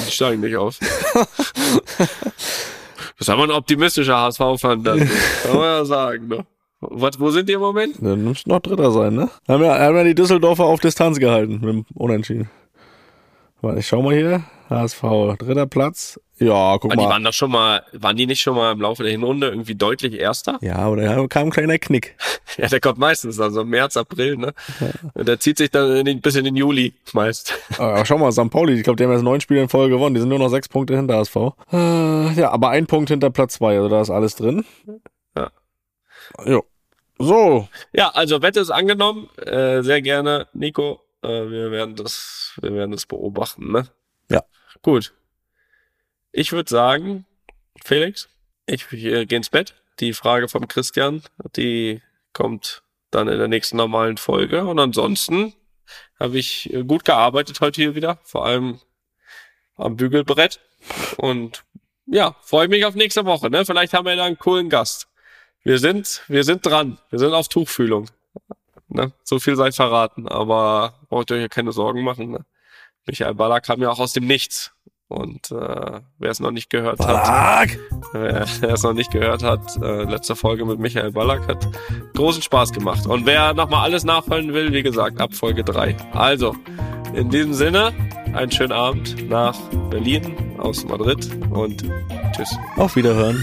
Speaker 4: Die steigen nicht auf. Das ist aber ein optimistischer HSV-Fan dann. Kann man ja sagen, ne? Was, wo sind die im Moment?
Speaker 3: Dann müsst noch Dritter sein, ne? Haben ja, haben ja die Düsseldorfer auf Distanz gehalten mit dem Unentschieden. Warte, ich schau mal hier. HSV, dritter Platz. Ja, guck
Speaker 4: Ah, die
Speaker 3: mal.
Speaker 4: waren doch schon mal, waren die nicht schon mal im Laufe der Hinrunde irgendwie deutlich Erster?
Speaker 3: Ja, aber da kam ein kleiner Knick.
Speaker 4: Ja, der kommt meistens, also im März, April, ne? Und der zieht sich dann den, bis in den Juli meist.
Speaker 3: Aber schau mal, St. Pauli, ich glaube, die haben jetzt neun Spiele in Folge gewonnen. Die sind nur noch sechs Punkte hinter HSV. Äh, ja, aber ein Punkt hinter Platz zwei, also da ist alles drin.
Speaker 4: Ja.
Speaker 3: Jo. So,
Speaker 4: Ja, also Wette ist angenommen. Äh, sehr gerne, Nico. Äh, wir werden das, wir werden das beobachten, ne?
Speaker 3: Ja.
Speaker 4: Gut. Ich würde sagen, Felix, ich äh, gehe ins Bett. Die Frage vom Christian, die kommt dann in der nächsten normalen Folge. Und ansonsten habe ich gut gearbeitet heute hier wieder, vor allem am Bügelbrett. Und ja, freue mich auf nächste Woche. Ne? Vielleicht haben wir da einen coolen Gast. Wir sind, wir sind dran. Wir sind auf Tuchfühlung. Ne? So viel sei verraten, aber braucht ihr euch ja keine Sorgen machen. Ne? Michael Baller kam ja auch aus dem Nichts. Und äh, wer es noch nicht gehört hat, wer es noch nicht gehört hat, äh, letzte Folge mit Michael Ballack hat großen Spaß gemacht. Und wer nochmal alles nachholen will, wie gesagt, ab Folge 3. Also, in diesem Sinne, einen schönen Abend nach Berlin aus Madrid und tschüss.
Speaker 3: Auf Wiederhören.